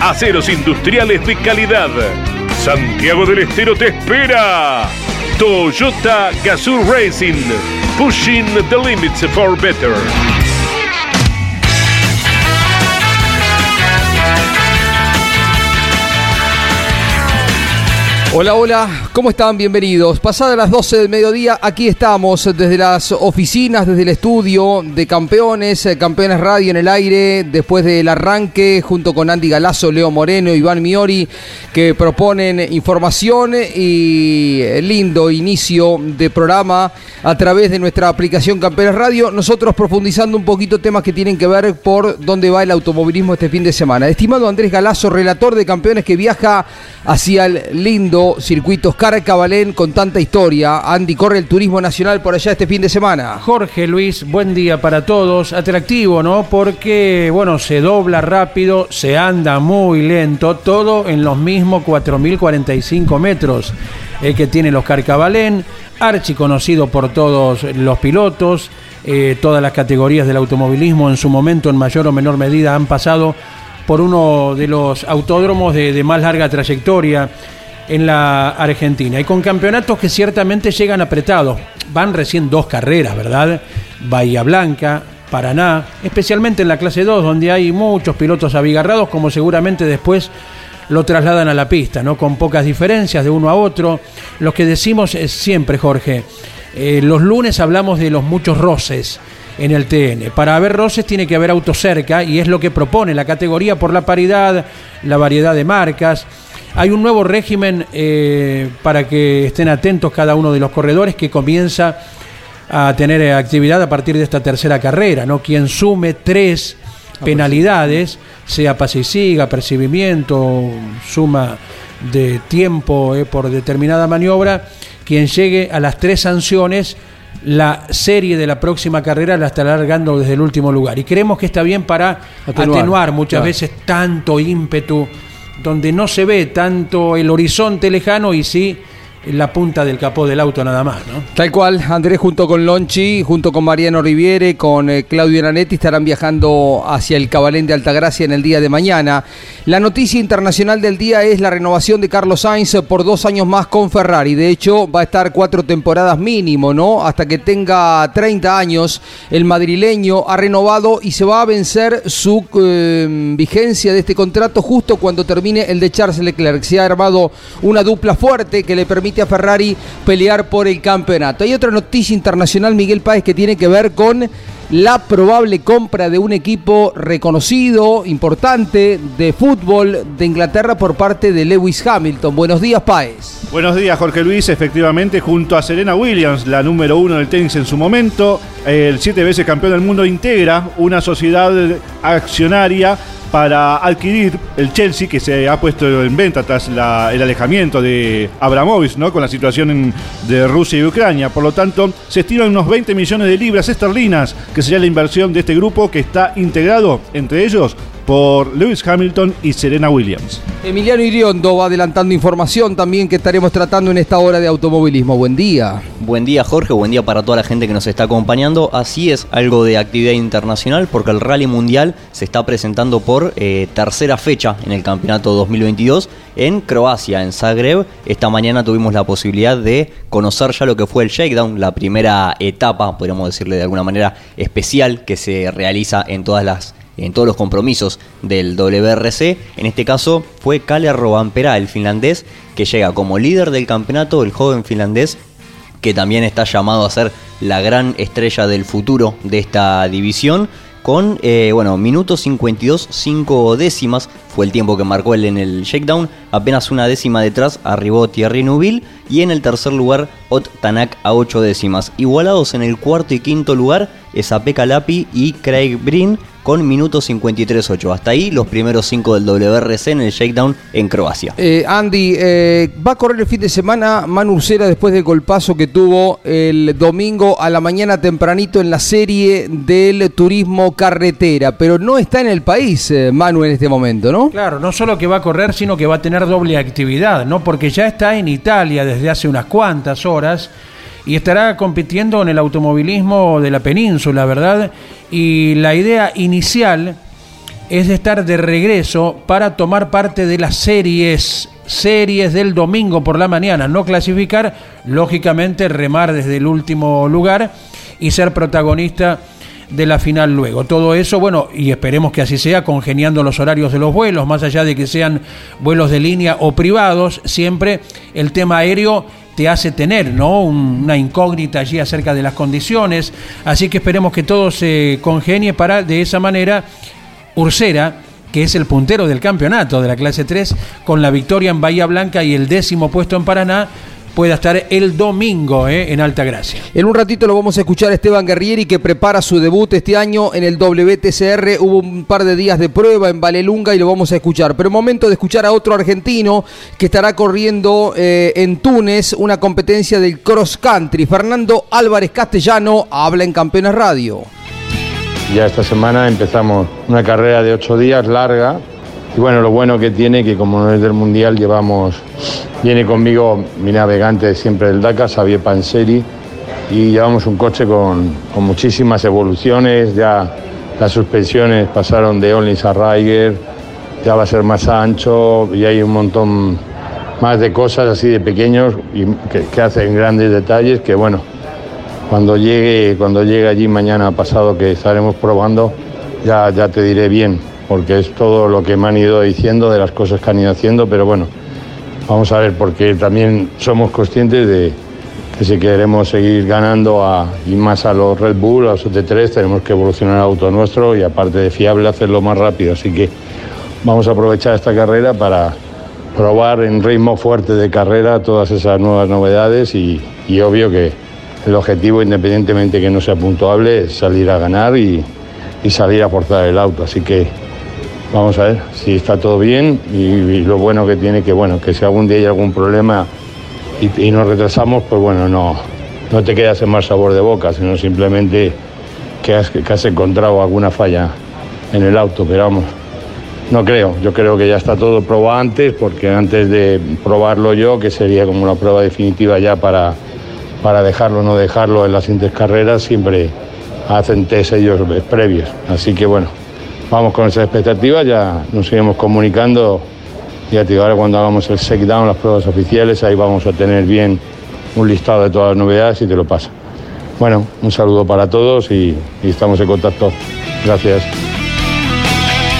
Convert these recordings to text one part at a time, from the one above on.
aceros industriales de calidad. Santiago del Estero te espera. Toyota Gazoo Racing, pushing the limits for better. Hola, hola, ¿cómo están? Bienvenidos. Pasadas las 12 del mediodía, aquí estamos desde las oficinas, desde el estudio de Campeones, eh, Campeones Radio en el aire, después del arranque, junto con Andy Galazo, Leo Moreno, Iván Miori, que proponen información y lindo inicio de programa a través de nuestra aplicación Campeones Radio. Nosotros profundizando un poquito temas que tienen que ver por dónde va el automovilismo este fin de semana. Estimado Andrés Galazo, relator de Campeones que viaja hacia el lindo circuito Oscar Cabalén con tanta historia. Andy, corre el turismo nacional por allá este fin de semana. Jorge Luis, buen día para todos. Atractivo, ¿no? Porque, bueno, se dobla rápido, se anda muy lento, todo en los mismos 4.045 metros eh, que tiene el Oscar Cabalén, archi conocido por todos los pilotos. Eh, todas las categorías del automovilismo en su momento, en mayor o menor medida, han pasado por uno de los autódromos de más larga trayectoria en la Argentina. Y con campeonatos que ciertamente llegan apretados. Van recién dos carreras, ¿verdad? Bahía Blanca, Paraná, especialmente en la clase 2, donde hay muchos pilotos abigarrados, como seguramente después lo trasladan a la pista, ¿no? Con pocas diferencias de uno a otro. Lo que decimos es siempre, Jorge, eh, los lunes hablamos de los muchos roces en el TN. Para haber roces tiene que haber autos cerca y es lo que propone la categoría por la paridad, la variedad de marcas hay un nuevo régimen eh, para que estén atentos cada uno de los corredores que comienza a tener actividad a partir de esta tercera carrera, ¿no? Quien sume tres penalidades, sea pase y siga, percibimiento, suma de tiempo eh, por determinada maniobra, quien llegue a las tres sanciones, la serie de la próxima carrera la está alargando desde el último lugar. Y creemos que está bien para atenuar, muchas veces tanto ímpetu donde no se ve tanto el horizonte lejano y sí la punta del capó del auto nada más, ¿no? Tal cual, Andrés junto con Lonchi, junto con Mariano Riviere, con eh, Claudio Nanetti estarán viajando hacia el Cabalén de Altagracia en el día de mañana. La noticia internacional del día es la renovación de Carlos Sainz por dos años más con Ferrari. De hecho, va a estar cuatro temporadas mínimo, ¿no? Hasta que tenga 30 años. El madrileño ha renovado y se va a vencer su eh, vigencia de este contrato justo cuando termine el de Charles Leclerc. Se ha armado una dupla fuerte que le permite a Ferrari pelear por el campeonato. Hay otra noticia internacional, Miguel Páez, que tiene que ver con la probable compra de un equipo reconocido, importante, de fútbol de Inglaterra por parte de Lewis Hamilton. Buenos días, Páez. Buenos días, Jorge Luis. Efectivamente, junto a Serena Williams, la número uno del tenis en su momento, el siete veces campeón del mundo integra una sociedad accionaria para adquirir el Chelsea que se ha puesto en venta tras el alejamiento de Abramovich ¿no? con la situación de Rusia y Ucrania. Por lo tanto, se estiman unos 20 millones de libras esterlinas, que sería la inversión de este grupo que está integrado, entre ellos, por Lewis Hamilton y Serena Williams. Emiliano Iriondo va adelantando información también que estaremos tratando en esta hora de automovilismo. Buen día. Buen día Jorge, buen día para toda la gente que nos está acompañando. Así es, algo de actividad internacional porque el Rally Mundial se está presentando por eh, tercera fecha en el Campeonato 2022 en Croacia, en Zagreb. Esta mañana tuvimos la posibilidad de conocer ya lo que fue el shakedown, la primera etapa, podríamos decirle de alguna manera especial, que se realiza en todas las en todos los compromisos del WRC. En este caso fue Kalle Robampera, el finlandés, que llega como líder del campeonato, el joven finlandés que también está llamado a ser la gran estrella del futuro de esta división con, eh, bueno, minutos 52, 5 décimas, fue el tiempo que marcó él en el shakedown, apenas una décima detrás arribó Thierry Nubil y en el tercer lugar Ot Tanak a 8 décimas. Igualados en el cuarto y quinto lugar es Apeka Lapi y Craig Brin con minutos 53.8. Hasta ahí los primeros 5 del WRC en el shakedown en Croacia. Eh, Andy, eh, va a correr el fin de semana Manu Ursera después del golpazo que tuvo el domingo a la mañana tempranito en la serie del turismo carretera, pero no está en el país eh, Manu en este momento, ¿no? Claro, no solo que va a correr, sino que va a tener doble actividad, ¿no? Porque ya está en Italia desde hace unas cuantas horas y estará compitiendo en el automovilismo de la península, ¿verdad? Y la idea inicial es de estar de regreso para tomar parte de las series series del domingo por la mañana, no clasificar, lógicamente remar desde el último lugar y ser protagonista de la final luego. Todo eso, bueno, y esperemos que así sea, congeniando los horarios de los vuelos, más allá de que sean vuelos de línea o privados, siempre el tema aéreo te hace tener ¿no? una incógnita allí acerca de las condiciones. Así que esperemos que todo se congenie para de esa manera Ursera, que es el puntero del campeonato de la clase 3, con la victoria en Bahía Blanca y el décimo puesto en Paraná, pueda estar el domingo eh, en Alta Gracia. En un ratito lo vamos a escuchar a Esteban Guerrieri que prepara su debut este año en el WTCR. Hubo un par de días de prueba en Valelunga y lo vamos a escuchar. Pero momento de escuchar a otro argentino que estará corriendo eh, en Túnez una competencia del cross country. Fernando Álvarez Castellano habla en Campeones Radio. Ya esta semana empezamos una carrera de ocho días larga y bueno, lo bueno que tiene que como no es del Mundial llevamos, viene conmigo mi navegante siempre del Dakar, Xavier Panseri, y llevamos un coche con, muchísimas evoluciones, ya las suspensiones pasaron de Only a Riger, ya va a ser más ancho y hay un montón más de cosas así de pequeños y que, hacen grandes detalles que bueno, cuando llegue, cuando llegue allí mañana pasado que estaremos probando, ya, ya te diré bien porque es todo lo que me han ido diciendo de las cosas que han ido haciendo, pero bueno, vamos a ver, porque también somos conscientes de que si queremos seguir ganando a, y más a los Red Bull, a los OT3, tenemos que evolucionar el auto nuestro y aparte de fiable hacerlo más rápido, así que vamos a aprovechar esta carrera para probar en ritmo fuerte de carrera todas esas nuevas novedades y, obvio que el objetivo, independientemente que no sea puntuable, es salir a ganar y, y salir a forzar el auto. Así que Vamos a ver si está todo bien y, lo bueno que tiene que, bueno, que si algún día hay algún problema y, nos retrasamos, pues bueno, no, no te quedas en más sabor de boca, sino simplemente que has, que has encontrado alguna falla en el auto, pero vamos, no creo, yo creo que ya está todo probado antes, porque antes de probarlo yo, que sería como una prueba definitiva ya para, para dejarlo o no dejarlo en las siguientes carreras, siempre hacen test ellos previos. Así que bueno, vamos con esa expectativa, ya nos seguimos comunicando. Ya te digo, ahora cuando hagamos el check down, las pruebas oficiales, ahí vamos a tener bien un listado de todas las novedades y te lo pasa. Bueno, un saludo para todos y estamos en contacto. Gracias.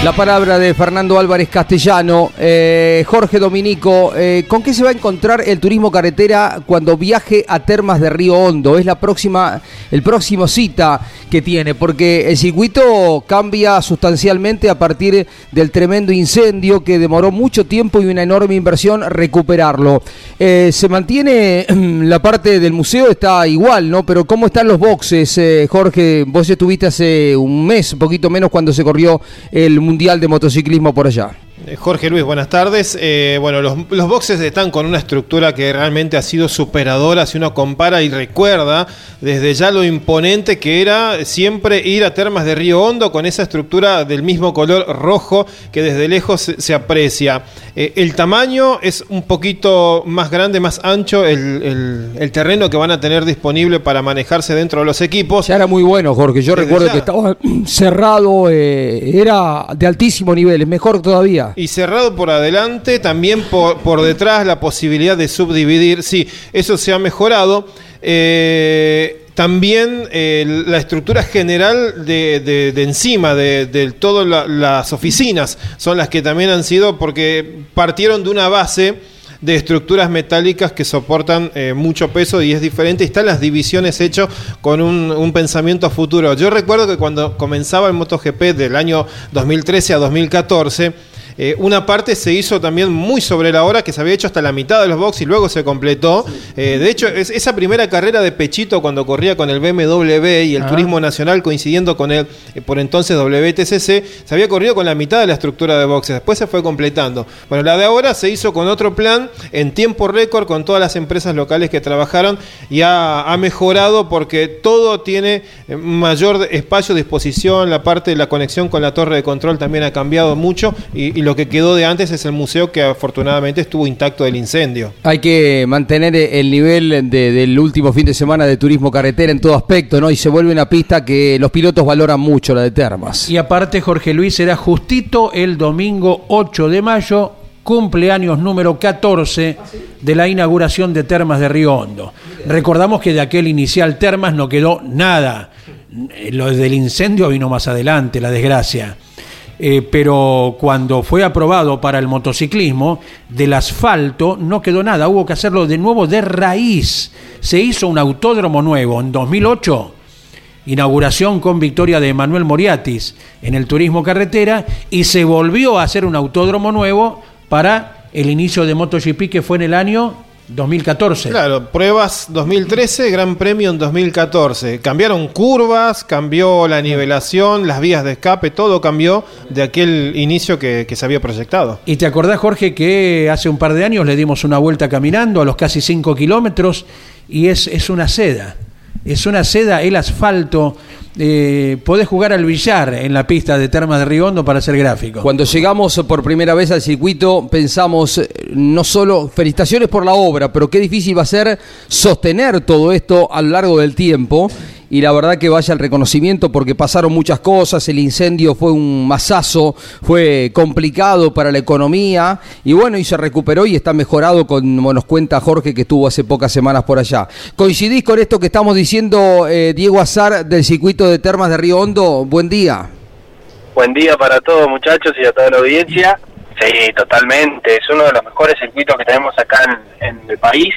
La palabra de Fernando Álvarez Castellano. Eh, Jorge Dominico, eh, ¿con qué se va a encontrar el turismo carretera cuando viaje a Termas de Río Hondo? Es la próxima, el próximo cita que tiene, porque el circuito cambia sustancialmente a partir del tremendo incendio que demoró mucho tiempo y una enorme inversión recuperarlo. Eh, se mantiene la parte del museo, está igual, ¿no? Pero ¿cómo están los boxes, Jorge? Vos estuviste hace un mes, un poquito menos, cuando se corrió el Mundial de Motociclismo por allá. Eh, Jorge Luis, buenas tardes. Eh, bueno, los, boxes están con una estructura que realmente ha sido superadora si uno compara y recuerda desde ya lo imponente que era siempre ir a Termas de Río Hondo con esa estructura del mismo color rojo que desde lejos se, aprecia. Eh, el tamaño es un poquito más grande, más ancho, el, terreno que van a tener disponible para manejarse dentro de los equipos. Ya era muy bueno, Jorge. Yo recuerdo que estaba cerrado, era de altísimo nivel, es mejor todavía. Y cerrado por adelante, también por, detrás la posibilidad de subdividir. Sí, eso se ha mejorado. Eh, también eh, la estructura general de, encima, de, todas la- las oficinas, son las que también han sido, porque partieron de una base de estructuras metálicas que soportan eh, mucho peso y es diferente. Están las divisiones hechas con un, pensamiento futuro. Yo recuerdo que cuando comenzaba el MotoGP del año 2013 a 2014, eh, una parte se hizo también muy sobre la hora, que se había hecho hasta la mitad de los box y luego se completó. Eh, de hecho, es- esa primera carrera de Pechito cuando corría con el BMW y el Ah. Turismo Nacional coincidiendo con el eh, por entonces WTCC, se había corrido con la mitad de la estructura de boxes. Después se fue completando. Bueno, la de ahora se hizo con otro plan, en tiempo récord, con todas las empresas locales que trabajaron y ha, ha mejorado porque todo tiene mayor espacio, disposición, la parte de la conexión con la torre de control también ha cambiado mucho y, y lo que quedó de antes es el museo que afortunadamente estuvo intacto del incendio. Hay que mantener el nivel de- del último fin de semana de turismo carretera en todo aspecto, ¿no? Y se vuelve una pista que los pilotos valoran mucho, la de Termas. Y aparte, Jorge Luis será justito el domingo 8 de mayo, cumpleaños número 14 de la inauguración de Termas de Río Hondo. Recordamos que de aquel inicial Termas no quedó nada. Lo del incendio vino más adelante, la desgracia. Eh, pero cuando fue aprobado para el motociclismo, del asfalto no quedó nada, hubo que hacerlo de nuevo de raíz. Se hizo un autódromo nuevo en 2008 inauguración con victoria de Manuel Moriatis en el turismo carretera y se volvió a hacer un autódromo nuevo para el inicio de MotoGP que fue en el año 2014. Claro, pruebas 2013, Gran Premio en 2014. Cambiaron curvas, cambió la nivelación, las vías de escape, todo cambió de aquel inicio que, que se había proyectado. Y te acordás, Jorge, que hace un par de años le dimos una vuelta caminando a los casi 5 kilómetros y es, es una seda. Es una seda, el asfalto. Eh, podés jugar al billar en la pista de Termas de Río Hondo para hacer gráfico. Cuando llegamos por primera vez al circuito pensamos eh, no solo felicitaciones por la obra, pero qué difícil va a ser sostener todo esto a lo largo del tiempo. Y la verdad que vaya el reconocimiento porque pasaron muchas cosas, el incendio fue un masazo, fue complicado para la economía y bueno, y se recuperó y está mejorado como nos cuenta Jorge que estuvo hace pocas semanas por allá. ¿Coincidís con esto que estamos diciendo eh, Diego Azar del circuito de Termas de Río Hondo? Buen día. Buen día para todos muchachos y a toda la audiencia. Sí, totalmente. Es uno de los mejores circuitos que tenemos acá en, en el país,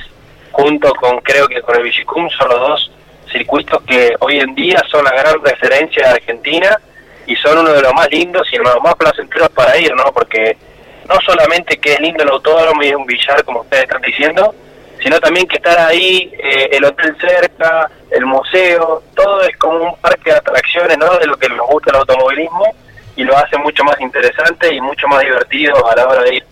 junto con creo que con el Vigicum son los dos circuitos que hoy en día son la gran referencia de Argentina y son uno de los más lindos y los más placenteros para ir, ¿no? Porque no solamente que es lindo el autódromo y un billar como ustedes están diciendo, sino también que estar ahí, eh, el hotel cerca, el museo, todo es como un parque de atracciones, ¿no? De lo que nos gusta el automovilismo y lo hace mucho más interesante y mucho más divertido a la hora de ir.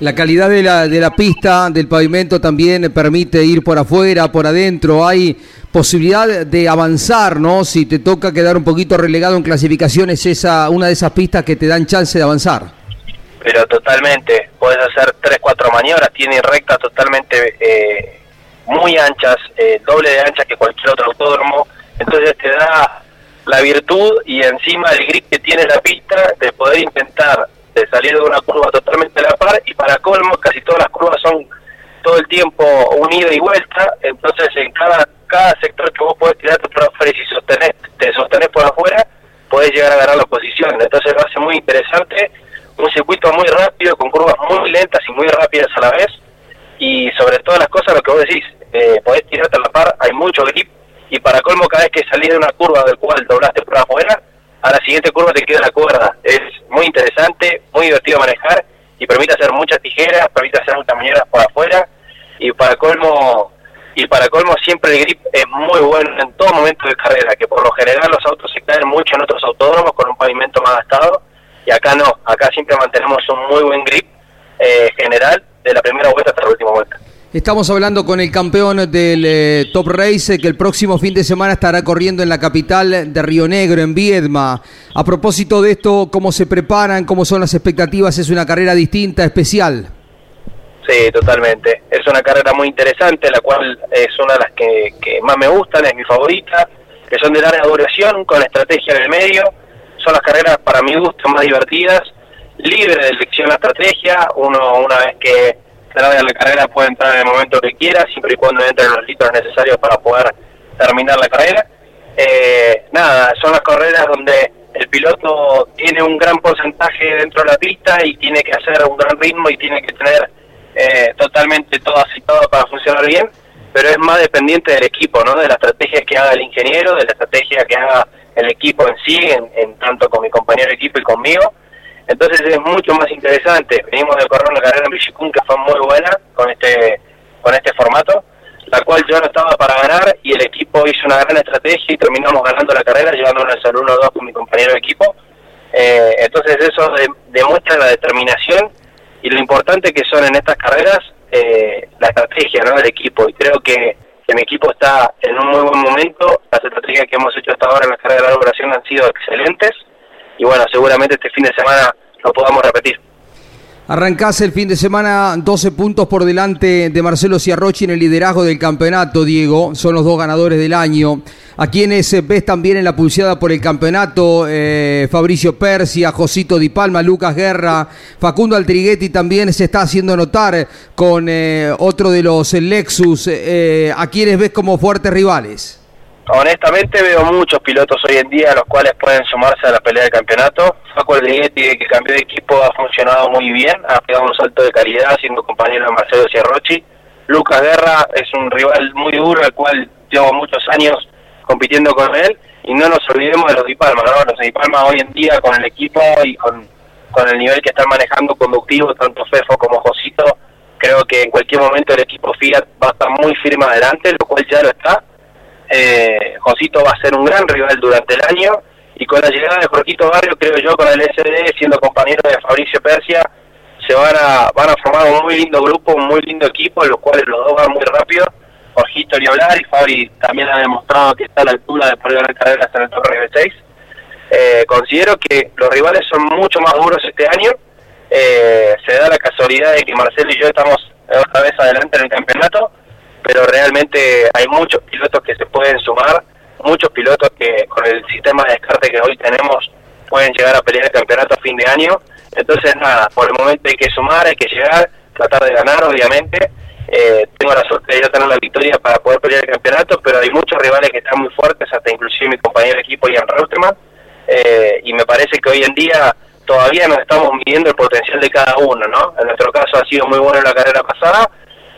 La calidad de la, de la pista, del pavimento también permite ir por afuera, por adentro. Hay posibilidad de avanzar, ¿no? Si te toca quedar un poquito relegado en clasificaciones, esa una de esas pistas que te dan chance de avanzar. Pero totalmente, puedes hacer tres, cuatro maniobras, tiene rectas totalmente eh, muy anchas, eh, doble de anchas que cualquier otro autódromo, entonces te da la virtud y encima el grip que tiene la pista de poder intentar de salir de una curva totalmente a la par y para colmo casi todas las curvas son todo el tiempo unida y vuelta, entonces en cada cada sector que vos podés tirarte por afuera y si sostenés, te sostenés por afuera, podés llegar a ganar la posición. Entonces lo hace muy interesante, un circuito muy rápido, con curvas muy lentas y muy rápidas a la vez, y sobre todas las cosas lo que vos decís, eh, podés tirarte a la par, hay mucho grip, y para colmo cada vez que salís de una curva del cual doblaste por afuera, a la siguiente curva te queda la cuerda. Es muy interesante, muy divertido manejar, y permite hacer muchas tijeras, permite hacer muchas maneras por afuera, y para colmo y para colmo siempre el grip es muy bueno en todo momento de carrera, que por lo general los autos se caen mucho en otros autódromos con un pavimento más gastado, y acá no, acá siempre mantenemos un muy buen grip eh, general de la primera vuelta hasta la última vuelta. Estamos hablando con el campeón del eh, Top Race que el próximo fin de semana estará corriendo en la capital de Río Negro, en Viedma. A propósito de esto, ¿cómo se preparan? ¿Cómo son las expectativas? ¿Es una carrera distinta, especial? Sí, totalmente. Es una carrera muy interesante, la cual es una de las que, más me gustan, es mi favorita, que son de larga duración, con estrategia en el medio. Son las carreras, para mi gusto, más divertidas, libre de elección la estrategia. Uno, una vez que larga la carrera, puede entrar en el momento que quiera, siempre y cuando entren los litros necesarios para poder terminar la carrera. Eh, nada, son las carreras donde el piloto tiene un gran porcentaje dentro de la pista y tiene que hacer un gran ritmo y tiene que tener eh, totalmente todo aceptado para funcionar bien, pero es más dependiente del equipo, ¿no? De la estrategia que haga el ingeniero, de la estrategia que haga el equipo en sí, en, tanto con mi compañero de equipo y conmigo. Entonces es mucho más interesante. Venimos de correr una carrera en Villicún que fue muy buena con este con este formato, la cual yo no estaba para ganar y el equipo hizo una gran estrategia y terminamos ganando la carrera, llevándonos al 1-2 con mi compañero de equipo. Eh, entonces eso demuestra la determinación y lo importante que son en estas carreras eh, la estrategia ¿no? del equipo. Y creo que, mi equipo está en un muy buen momento. Las estrategias que hemos hecho hasta ahora en la carrera de la operación han sido excelentes. Y bueno, seguramente este fin de semana lo podamos repetir. Arrancás el fin de semana 12 puntos por delante de Marcelo Ciarrochi en el liderazgo del campeonato, Diego. Son los dos ganadores del año. A quienes eh, ves también en la pulseada por el campeonato, eh, Fabricio Persia, Josito Di Palma, Lucas Guerra, Facundo Altriguetti también se está haciendo notar con eh, otro de los Lexus. a quienes ves como fuertes rivales. Honestamente veo muchos pilotos hoy en día los cuales pueden sumarse a la pelea del campeonato. Facu Altriguetti, que cambió de equipo, ha funcionado muy bien, ha pegado un salto de calidad siendo compañero de Marcelo Ciarrochi. Lucas Guerra es un rival muy duro, al cual llevo muchos años compitiendo con él. Y no nos olvidemos de los Di Palma, ¿no? Los Di Palma hoy en día con el equipo y con, con el nivel que están manejando conductivo, tanto Fefo como Josito, creo que en cualquier momento el equipo Fiat va a estar muy firme adelante, lo cual ya lo está eh, Josito va a ser un gran rival durante el año y con la llegada de Jorquito Barrio, creo yo, con el SD, siendo compañero de Fabricio Persia, se van a, van a formar un muy lindo grupo, un muy lindo equipo, en los cuales los dos van muy rápido. Jorgito ni hablar y Fabri también ha demostrado que está a la altura de poder ganar carreras en el Torre 6 eh, considero que los rivales son mucho más duros este año. Eh, se da la casualidad de que Marcelo y yo estamos otra vez adelante en el campeonato pero realmente hay muchos pilotos que se pueden sumar, muchos pilotos que con el sistema de descarte que hoy tenemos pueden llegar a pelear el campeonato a fin de año. Entonces, nada, por el momento hay que sumar, hay que llegar, tratar de ganar, obviamente. Eh, tengo la suerte de ya tener la victoria para poder pelear el campeonato, pero hay muchos rivales que están muy fuertes, hasta inclusive mi compañero de equipo, Ian Reutemann, eh, y me parece que hoy en día todavía no estamos midiendo el potencial de cada uno, ¿no? En nuestro caso ha sido muy bueno en la carrera pasada,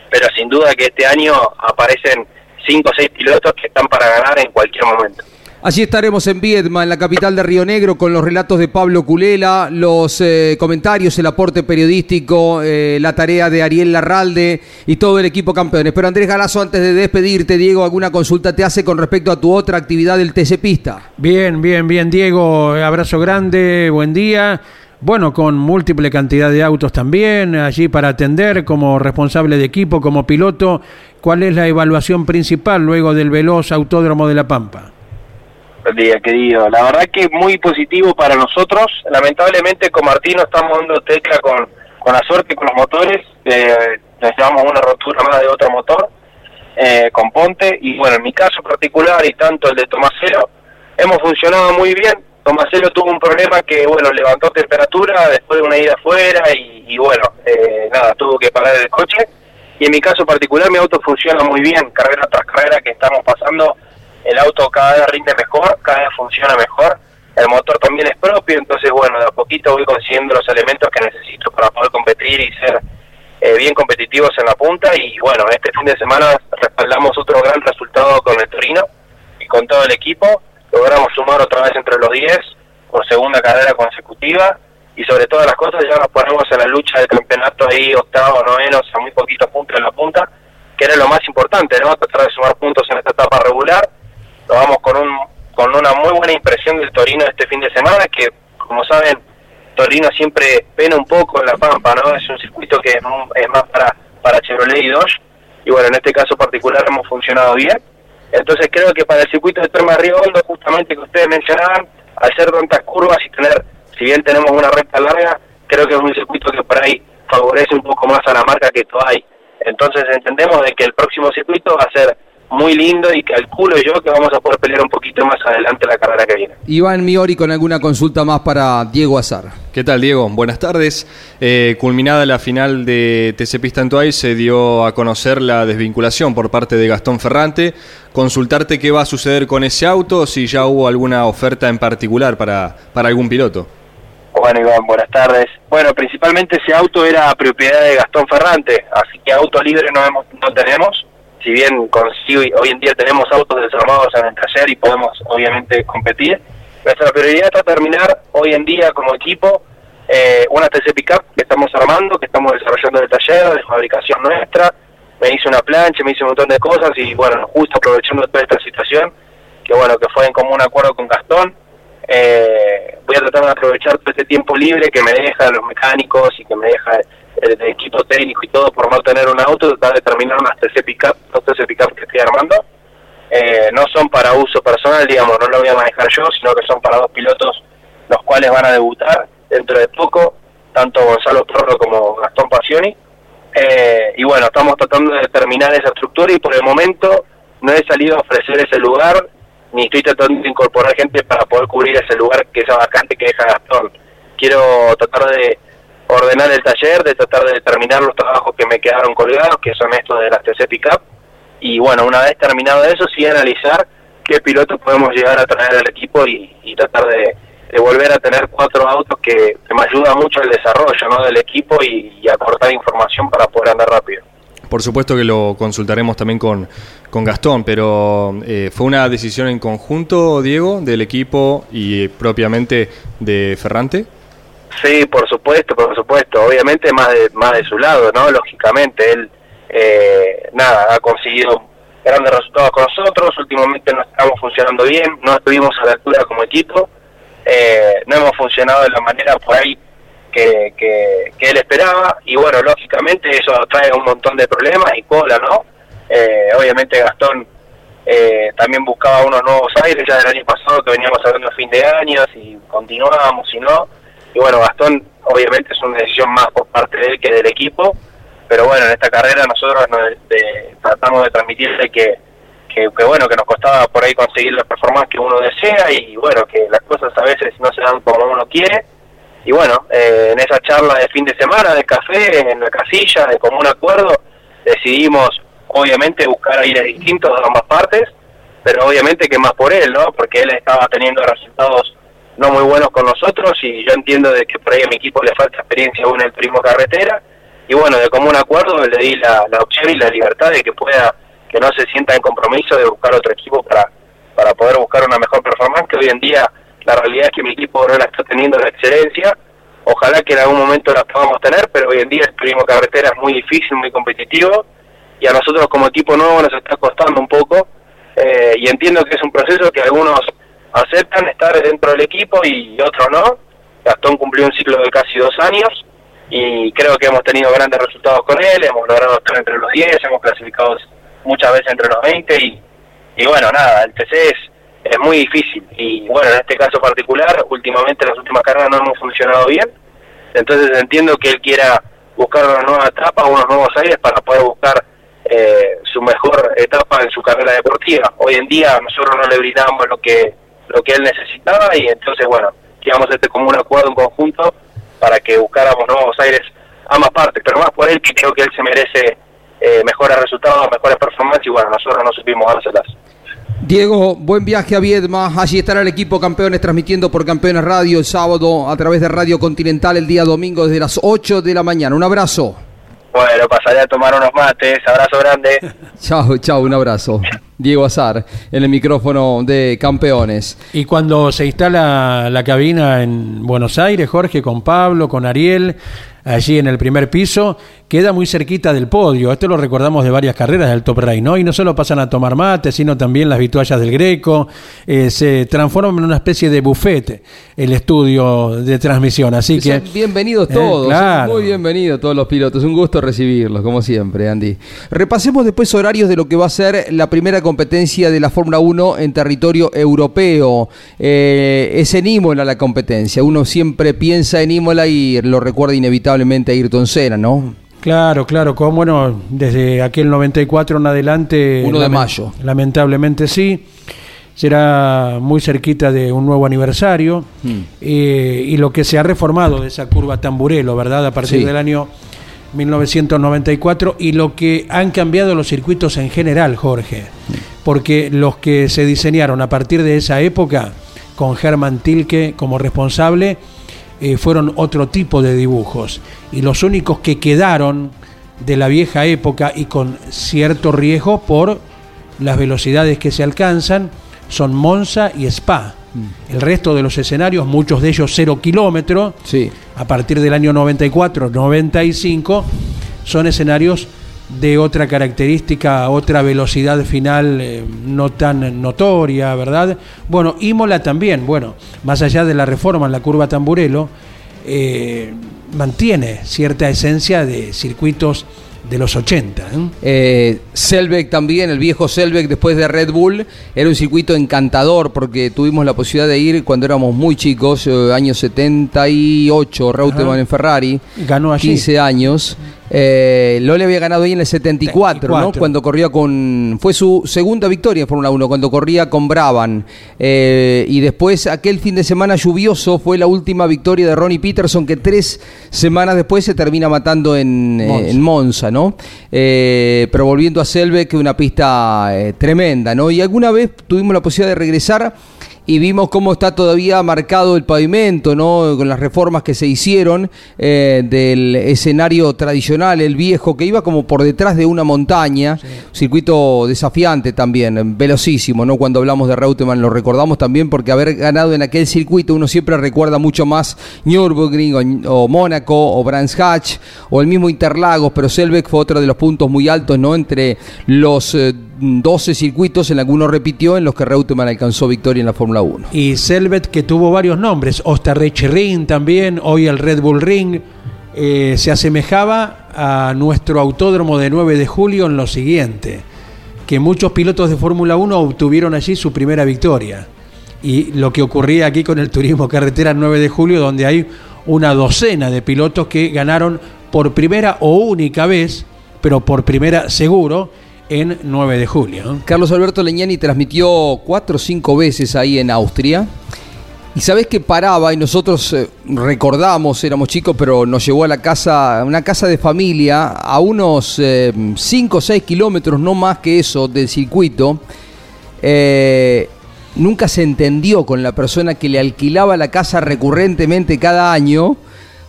pero sin duda que este año aparecen cinco o seis pilotos que están para ganar en cualquier momento. Allí estaremos en Viedma, en la capital de Río Negro, con los relatos de Pablo Culela, los eh, comentarios, el aporte periodístico, eh, la tarea de Ariel Larralde y todo el equipo campeones. Pero Andrés Galazo, antes de despedirte, Diego, ¿alguna consulta te hace con respecto a tu otra actividad del TC Pista? Bien, bien, bien, Diego. Abrazo grande, buen día bueno, con múltiple cantidad de autos también, allí para atender como responsable de equipo, como piloto. ¿Cuál es la evaluación principal luego del veloz Autódromo de La Pampa? Buen día, querido. La verdad que muy positivo para nosotros. Lamentablemente con Martino estamos dando tecla con, con la suerte con los motores. Eh, una rotura más de otro motor eh, con Ponte. Y bueno, en mi caso particular y tanto el de Tomasero, hemos funcionado muy bien Tomaselo tuvo un problema que, bueno, levantó temperatura después de una ida afuera y, bueno, eh, nada, tuvo que parar el coche. Y en mi caso particular, mi auto funciona muy bien, carrera tras carrera que estamos pasando, el auto cada vez rinde mejor, cada vez funciona mejor, el motor también es propio, entonces, bueno, de a poquito voy consiguiendo los elementos que necesito para poder competir y ser eh, bien competitivos en la punta. Y bueno, este fin de semana respaldamos otro gran resultado con el Torino y con todo el equipo logramos sumar otra vez entre los 10 por segunda carrera consecutiva y sobre todas las cosas ya nos ponemos en la lucha del campeonato ahí octavo, noveno, o sea, muy poquitos puntos en la punta, que era lo más importante, ¿no? Tratar de sumar puntos en esta etapa regular. Lo vamos con un con una muy buena impresión del Torino este fin de semana, que como saben, Torino siempre pena un poco en la Pampa, ¿no? Es un circuito que es, más para, para Chevrolet y Dodge, y bueno, en este caso particular hemos funcionado bien entonces creo que para el circuito de Terma Río Hondo, justamente que ustedes mencionaban, ser tantas curvas y tener, si bien tenemos una recta larga, creo que es un circuito que por ahí favorece un poco más a la marca que hay. Entonces entendemos de que el próximo circuito va a ser muy lindo y calculo yo que vamos a poder pelear un poquito más adelante la carrera que viene. Iván Miori con alguna consulta más para Diego Azar. ¿Qué tal, Diego? Buenas tardes. Eh, culminada la final de TC Pista en se dio a conocer la desvinculación por parte de Gastón Ferrante. Consultarte qué va a suceder con ese auto, si ya hubo alguna oferta en particular para, para algún piloto. Bueno, Iván, buenas tardes. Bueno, principalmente ese auto era propiedad de Gastón Ferrante, así que auto libre no, hemos, no tenemos si bien consigo, hoy en día tenemos autos desarmados en el taller y podemos obviamente competir, nuestra prioridad está terminar hoy en día como equipo eh, una TC Pickup que estamos armando, que estamos desarrollando en el taller, de fabricación nuestra, me hice una plancha, me hice un montón de cosas y bueno, justo aprovechando toda esta situación, que bueno, que fue en común acuerdo con Gastón, eh, voy a tratar de aprovechar todo este tiempo libre que me deja los mecánicos y que me deja el, equipo técnico y todo por no tener un auto, tratar de terminar unas TC Pickup, dos TC Pickup que estoy armando. Eh, no son para uso personal, digamos, no lo voy a manejar yo, sino que son para dos pilotos los cuales van a debutar dentro de poco, tanto Gonzalo Torro como Gastón Passioni. Eh, y bueno, estamos tratando de terminar esa estructura y por el momento no he salido a ofrecer ese lugar, ni estoy tratando de incorporar gente para poder cubrir ese lugar, que esa vacante que deja Gastón. Quiero tratar de ordenar el taller, de tratar de terminar los trabajos que me quedaron colgados, que son estos de las TC Pickup. Y bueno, una vez terminado eso, sí analizar qué pilotos podemos llegar a traer al equipo y, tratar de, volver a tener cuatro autos que, me ayuda mucho el desarrollo ¿no? del equipo y, aportar información para poder andar rápido. Por supuesto que lo consultaremos también con, con Gastón, pero eh, ¿fue una decisión en conjunto, Diego, del equipo y propiamente de Ferrante? Sí, por supuesto, por supuesto. Obviamente más de, más de su lado, ¿no? Lógicamente, él, eh, nada, ha conseguido grandes resultados con nosotros. Últimamente no estamos funcionando bien, no estuvimos a la altura como equipo. Eh, no hemos funcionado de la manera por ahí que, que, él esperaba. Y bueno, lógicamente eso trae un montón de problemas y cola, ¿no? Eh, obviamente Gastón eh, también buscaba unos nuevos aires ya del año pasado que veníamos hablando a fin de año, si continuábamos, si no y bueno, Gastón obviamente es una decisión más por parte de él que del equipo, pero bueno, en esta carrera nosotros tratamos de transmitirle que, que, bueno, que nos costaba por ahí conseguir la performance que uno desea y bueno, que las cosas a veces no se dan como uno quiere. Y bueno, eh, en esa charla de fin de semana, de café, en la casilla, de común acuerdo, decidimos obviamente buscar aires distintos de ambas partes, pero obviamente que más por él, ¿no? Porque él estaba teniendo resultados no muy buenos con nosotros y yo entiendo de que por ahí a mi equipo le falta experiencia aún en el turismo carretera. Y bueno, de común acuerdo le di la, opción y la libertad de que pueda, que no se sienta en compromiso de buscar otro equipo para, para poder buscar una mejor performance, que hoy en día la realidad es que mi equipo no la está teniendo la excelencia, ojalá que en algún momento la podamos tener, pero hoy en día el turismo carretera es muy difícil, muy competitivo. Y a nosotros como equipo nuevo nos está costando un poco. Eh, y entiendo que es un proceso que algunos aceptan estar dentro del equipo y otros no. Gastón cumplió un ciclo de casi dos años y creo que hemos tenido grandes resultados con él, hemos logrado estar entre los 10, hemos clasificado muchas veces entre los 20 y, y bueno, nada, el TC es, es muy difícil y bueno, en este caso particular, últimamente las últimas carreras no hemos funcionado bien, entonces entiendo que él quiera buscar una nueva etapa, unos nuevos aires para poder buscar eh, su mejor etapa en su carrera deportiva. Hoy en día nosotros no le brindamos lo que lo que él necesitaba y entonces, bueno, llegamos este común acuerdo en conjunto para que buscáramos nuevos aires ambas partes, pero más por él que creo que él se merece eh, mejores resultados, mejores performances y bueno, nosotros no supimos dárselas. Diego, buen viaje a Viedma. Allí estará el equipo Campeones transmitiendo por Campeones Radio el sábado a través de Radio Continental el día domingo desde las 8 de la mañana. Un abrazo. Bueno, pasaré a tomar unos mates. Abrazo grande. chao, chao, un abrazo. Diego Azar, en el micrófono de campeones. Y cuando se instala la cabina en Buenos Aires, Jorge, con Pablo, con Ariel, allí en el primer piso, queda muy cerquita del podio. Esto lo recordamos de varias carreras del Top Race, ¿no? Y no solo pasan a tomar mate, sino también las vituallas del Greco. Eh, se transforma en una especie de buffet el estudio de transmisión. Así que. bienvenidos eh, todos. Muy bienvenidos todos los pilotos. Un gusto recibirlos, como siempre, Andy. Repasemos después horarios de lo que va a ser la primera competencia de la Fórmula 1 en territorio europeo. Eh, es en Imola la competencia. Uno siempre piensa en Imola y lo recuerda inevitablemente a Ayrton Senna, ¿no? Claro, claro, como bueno, desde aquel 94 en adelante. 1 de mayo. Lamentablemente sí. Será muy cerquita de un nuevo aniversario. Eh, y lo que se ha reformado de esa curva Tamburelo, ¿verdad? A partir Sí. del año 1994. Y lo que han cambiado los circuitos en general, Jorge. Porque los que se diseñaron a partir de esa época, con Herman Tilke como responsable, eh, fueron otro tipo de dibujos. Y los únicos que quedaron de la vieja época y con cierto riesgo por las velocidades que se alcanzan son Monza y Spa. El resto de los escenarios, muchos de ellos cero kilómetros, Sí. a partir del año 94, 95, son escenarios de otra característica, otra velocidad final eh, no tan notoria, ¿verdad? Bueno, Imola también, bueno, más allá de la reforma en la curva Tamburelo, eh, mantiene cierta esencia de circuitos de los 80. ¿eh? Eh, Selbeck también, el viejo Selbeck después de Red Bull, era un circuito encantador porque tuvimos la posibilidad de ir cuando éramos muy chicos, eh, año 78, Reutemann Ajá. en Ferrari, Ganó allí. 15 años. Eh, Lole había ganado ahí en el 74, ¿no? 74. Cuando corría con... Fue su segunda victoria en Fórmula 1, cuando corría con Brabham. Eh, y después, aquel fin de semana lluvioso, fue la última victoria de Ronnie Peterson, que tres semanas después se termina matando en eh, Monza. en Monza, ¿no? Eh, pero volviendo a Selbeck, una pista tremenda, ¿no? Y alguna vez tuvimos la posibilidad de regresar y vimos cómo está todavía marcado el pavimento, ¿no? Con las reformas que se hicieron eh, del escenario tradicional, el viejo, que iba como por detrás de una montaña, circuito desafiante también, velocísimo, ¿no? Cuando hablamos de Reutemann lo recordamos también porque haber ganado en aquel circuito uno siempre recuerda mucho más Nürburgring o, o Mónaco o Brands Hatch o el mismo Interlagos, pero Selbeck fue otro de los puntos muy altos, ¿no? Entre los eh, 12 circuitos en algunos repitió en los que Reutemann alcanzó victoria en la Fórmula 1. Y Selvet que tuvo varios nombres, Osterreich Ring también, hoy el Red Bull Ring, eh, se asemejaba a nuestro autódromo de 9 de julio en lo siguiente, que muchos pilotos de Fórmula 1 obtuvieron allí su primera victoria. Y lo que ocurría aquí con el turismo carretera 9 de julio, donde hay una docena de pilotos que ganaron por primera o única vez, pero por primera seguro, en 9 de julio. Carlos Alberto Leñani transmitió cuatro o cinco veces ahí en Austria. Y sabés que paraba y nosotros eh, recordamos, éramos chicos, pero nos llevó a la casa, una casa de familia, a unos 5 o 6 kilómetros, no más que eso, del circuito. Eh, nunca se entendió con la persona que le alquilaba la casa recurrentemente cada año.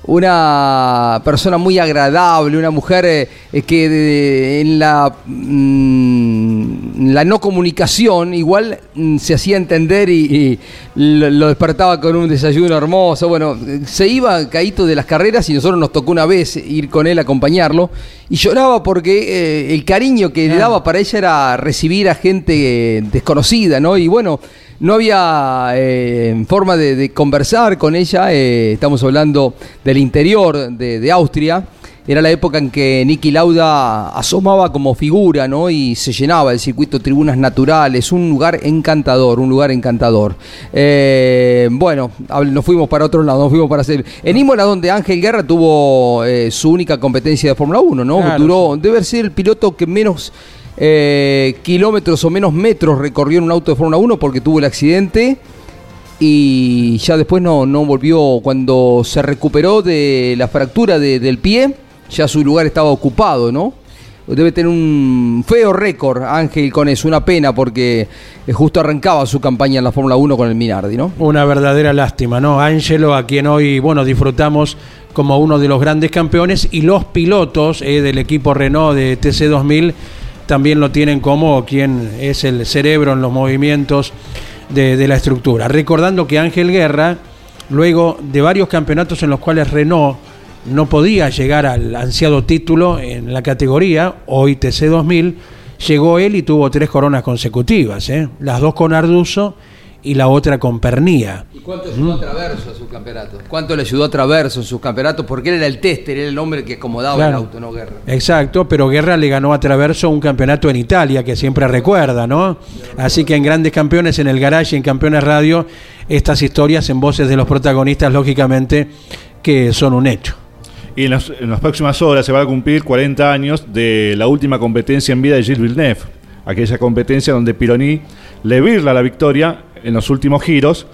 Una persona muy agradable, una mujer eh, eh, que de- en la, mm, la no comunicación igual mm, se hacía entender y, y lo, lo despertaba con un desayuno hermoso. Bueno, se iba caído de las carreras y nosotros nos tocó una vez ir con él a acompañarlo y lloraba porque eh, el cariño que le daba para ella era recibir a gente eh, desconocida, ¿no? Y bueno, no había eh, forma de, de conversar con ella, eh, estamos hablando del interior de, de Austria. Era la época en que Niki Lauda asomaba como figura, ¿no? Y se llenaba el circuito Tribunas Naturales, un lugar encantador, un lugar encantador. Eh, bueno, nos fuimos para otro lado, nos fuimos para hacer. En Imola, donde Ángel Guerra tuvo eh, su única competencia de Fórmula 1, ¿no? Claro, Duró, debe ser el piloto que menos eh, kilómetros o menos metros recorrió en un auto de Fórmula 1 porque tuvo el accidente y ya después no, no volvió. Cuando se recuperó de la fractura de- del pie, ya su lugar estaba ocupado, ¿no? Debe tener un feo récord Ángel con eso, una pena porque eh, justo arrancaba su campaña en la Fórmula 1 con el Minardi, ¿no? Una verdadera lástima, ¿no? Ángelo, a quien hoy, bueno, disfrutamos como uno de los grandes campeones y los pilotos eh, del equipo Renault de TC2000 también lo tienen como quien es el cerebro en los movimientos de, de la estructura. Recordando que Ángel Guerra, luego de varios campeonatos en los cuales Renault no podía llegar al ansiado título en la categoría, hoy TC2000, llegó él y tuvo tres coronas consecutivas, ¿eh? las dos con Arduzo y la otra con Pernía. ¿Y cuánto ayudó a Traverso a sus campeonatos? ¿Cuánto le ayudó a Traverso en sus campeonatos? Porque él era el tester, era el hombre que acomodaba el auto, no Guerra. Exacto, pero Guerra le ganó a Traverso un campeonato en Italia, que siempre recuerda, ¿no? Así que en Grandes Campeones, en el Garage y en Campeones Radio, estas historias en voces de los protagonistas, lógicamente, que son un hecho. Y en las, en las próximas horas se va a cumplir 40 años de la última competencia en vida de Gilles Villeneuve, aquella competencia donde Pironi le virla la victoria en los últimos giros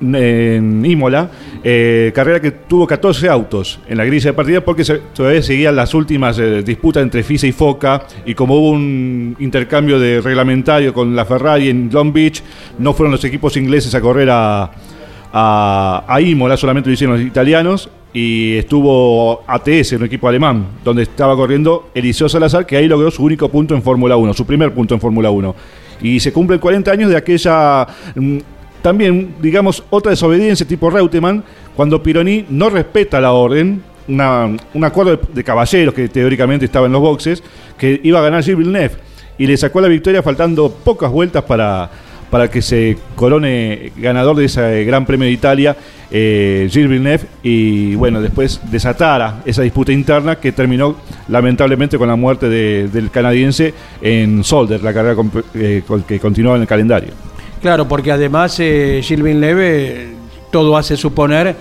en Imola, eh, carrera que tuvo 14 autos en la grilla de partida porque se- todavía seguían las últimas eh, disputas entre FISA y FOCA y como hubo un intercambio de reglamentario con la Ferrari en Long Beach, no fueron los equipos ingleses a correr a, a, a Imola, solamente lo hicieron los italianos y estuvo ATS, un equipo alemán, donde estaba corriendo Eliseo Salazar, que ahí logró su único punto en Fórmula 1, su primer punto en Fórmula 1. Y se cumplen 40 años de aquella, mm, también, digamos, otra desobediencia tipo Reutemann, cuando Pironi no respeta la orden, un acuerdo de, de caballeros que teóricamente estaba en los boxes, que iba a ganar Gilles Villeneuve, y le sacó la victoria faltando pocas vueltas para, para que se corone ganador de ese Gran Premio de Italia, eh, Gilles Villeneuve, y bueno, después desatara esa disputa interna que terminó lamentablemente con la muerte de- del canadiense en Solder, la carrera eh, con- que continuaba en el calendario. Claro, porque además eh, Gilles Villeneuve, eh, todo hace suponer,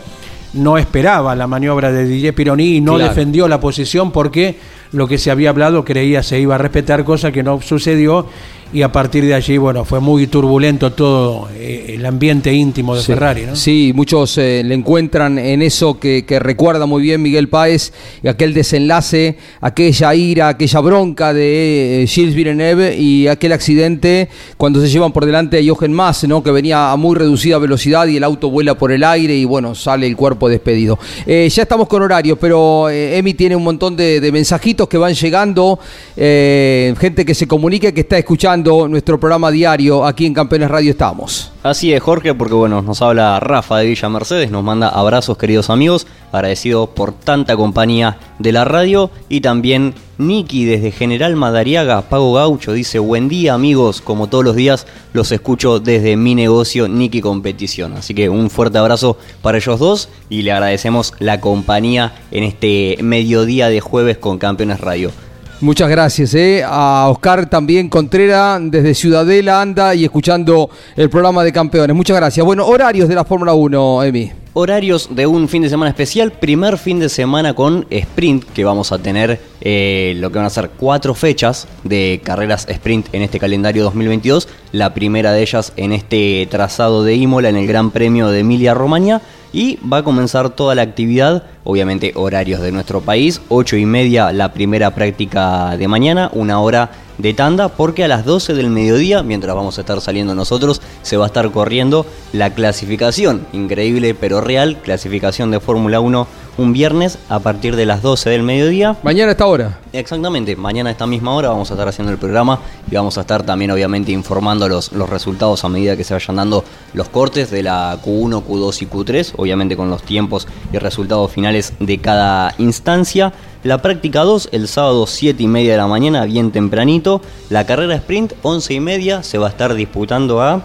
no esperaba la maniobra de Didier Pironi y no Claro. defendió la posición porque lo que se había hablado creía se iba a respetar, cosa que no sucedió. Y a partir de allí, bueno, fue muy turbulento todo eh, el ambiente íntimo de Sí. Ferrari, ¿no? Sí, muchos eh, le encuentran en eso que, que recuerda muy bien Miguel Páez, y aquel desenlace, aquella ira, aquella bronca de eh, Gilles Villeneuve y aquel accidente cuando se llevan por delante a Jochen Mass, ¿no? que venía a muy reducida velocidad y el auto vuela por el aire y bueno, sale el cuerpo despedido. Eh, ya estamos con horarios, pero Emi tiene un montón de, de mensajitos que van llegando, gente que se comunica, que está escuchando nuestro programa diario aquí en Campeones Radio estamos. Así es, Jorge, porque bueno, nos habla Rafa de Villa Mercedes, nos manda abrazos queridos amigos, agradecido por tanta compañía de la radio y también Niki desde General Madariaga, Pago Gaucho, dice buen día amigos, como todos los días los escucho desde mi negocio Niki Competición, así que un fuerte abrazo para ellos dos y le agradecemos la compañía en este mediodía de jueves con Campeones Radio. Muchas gracias, eh. a Oscar también Contrera desde Ciudadela anda y escuchando el programa de campeones. Muchas gracias. Bueno, horarios de la Fórmula 1, Emi. Horarios de un fin de semana especial, primer fin de semana con sprint, que vamos a tener eh, lo que van a ser cuatro fechas de carreras sprint en este calendario 2022. La primera de ellas en este trazado de Imola en el Gran Premio de Emilia Romagna. Y va a comenzar toda la actividad, obviamente horarios de nuestro país, 8 y media la primera práctica de mañana, una hora de tanda, porque a las 12 del mediodía, mientras vamos a estar saliendo nosotros, se va a estar corriendo la clasificación, increíble pero real, clasificación de Fórmula 1 un viernes a partir de las 12 del mediodía. Mañana a esta hora. Exactamente, mañana a esta misma hora vamos a estar haciendo el programa y vamos a estar también obviamente informando los, los resultados a medida que se vayan dando los cortes de la Q1, Q2 y Q3, obviamente con los tiempos y resultados finales de cada instancia. La práctica 2 el sábado 7 y media de la mañana, bien tempranito. La carrera sprint 11 y media se va a estar disputando a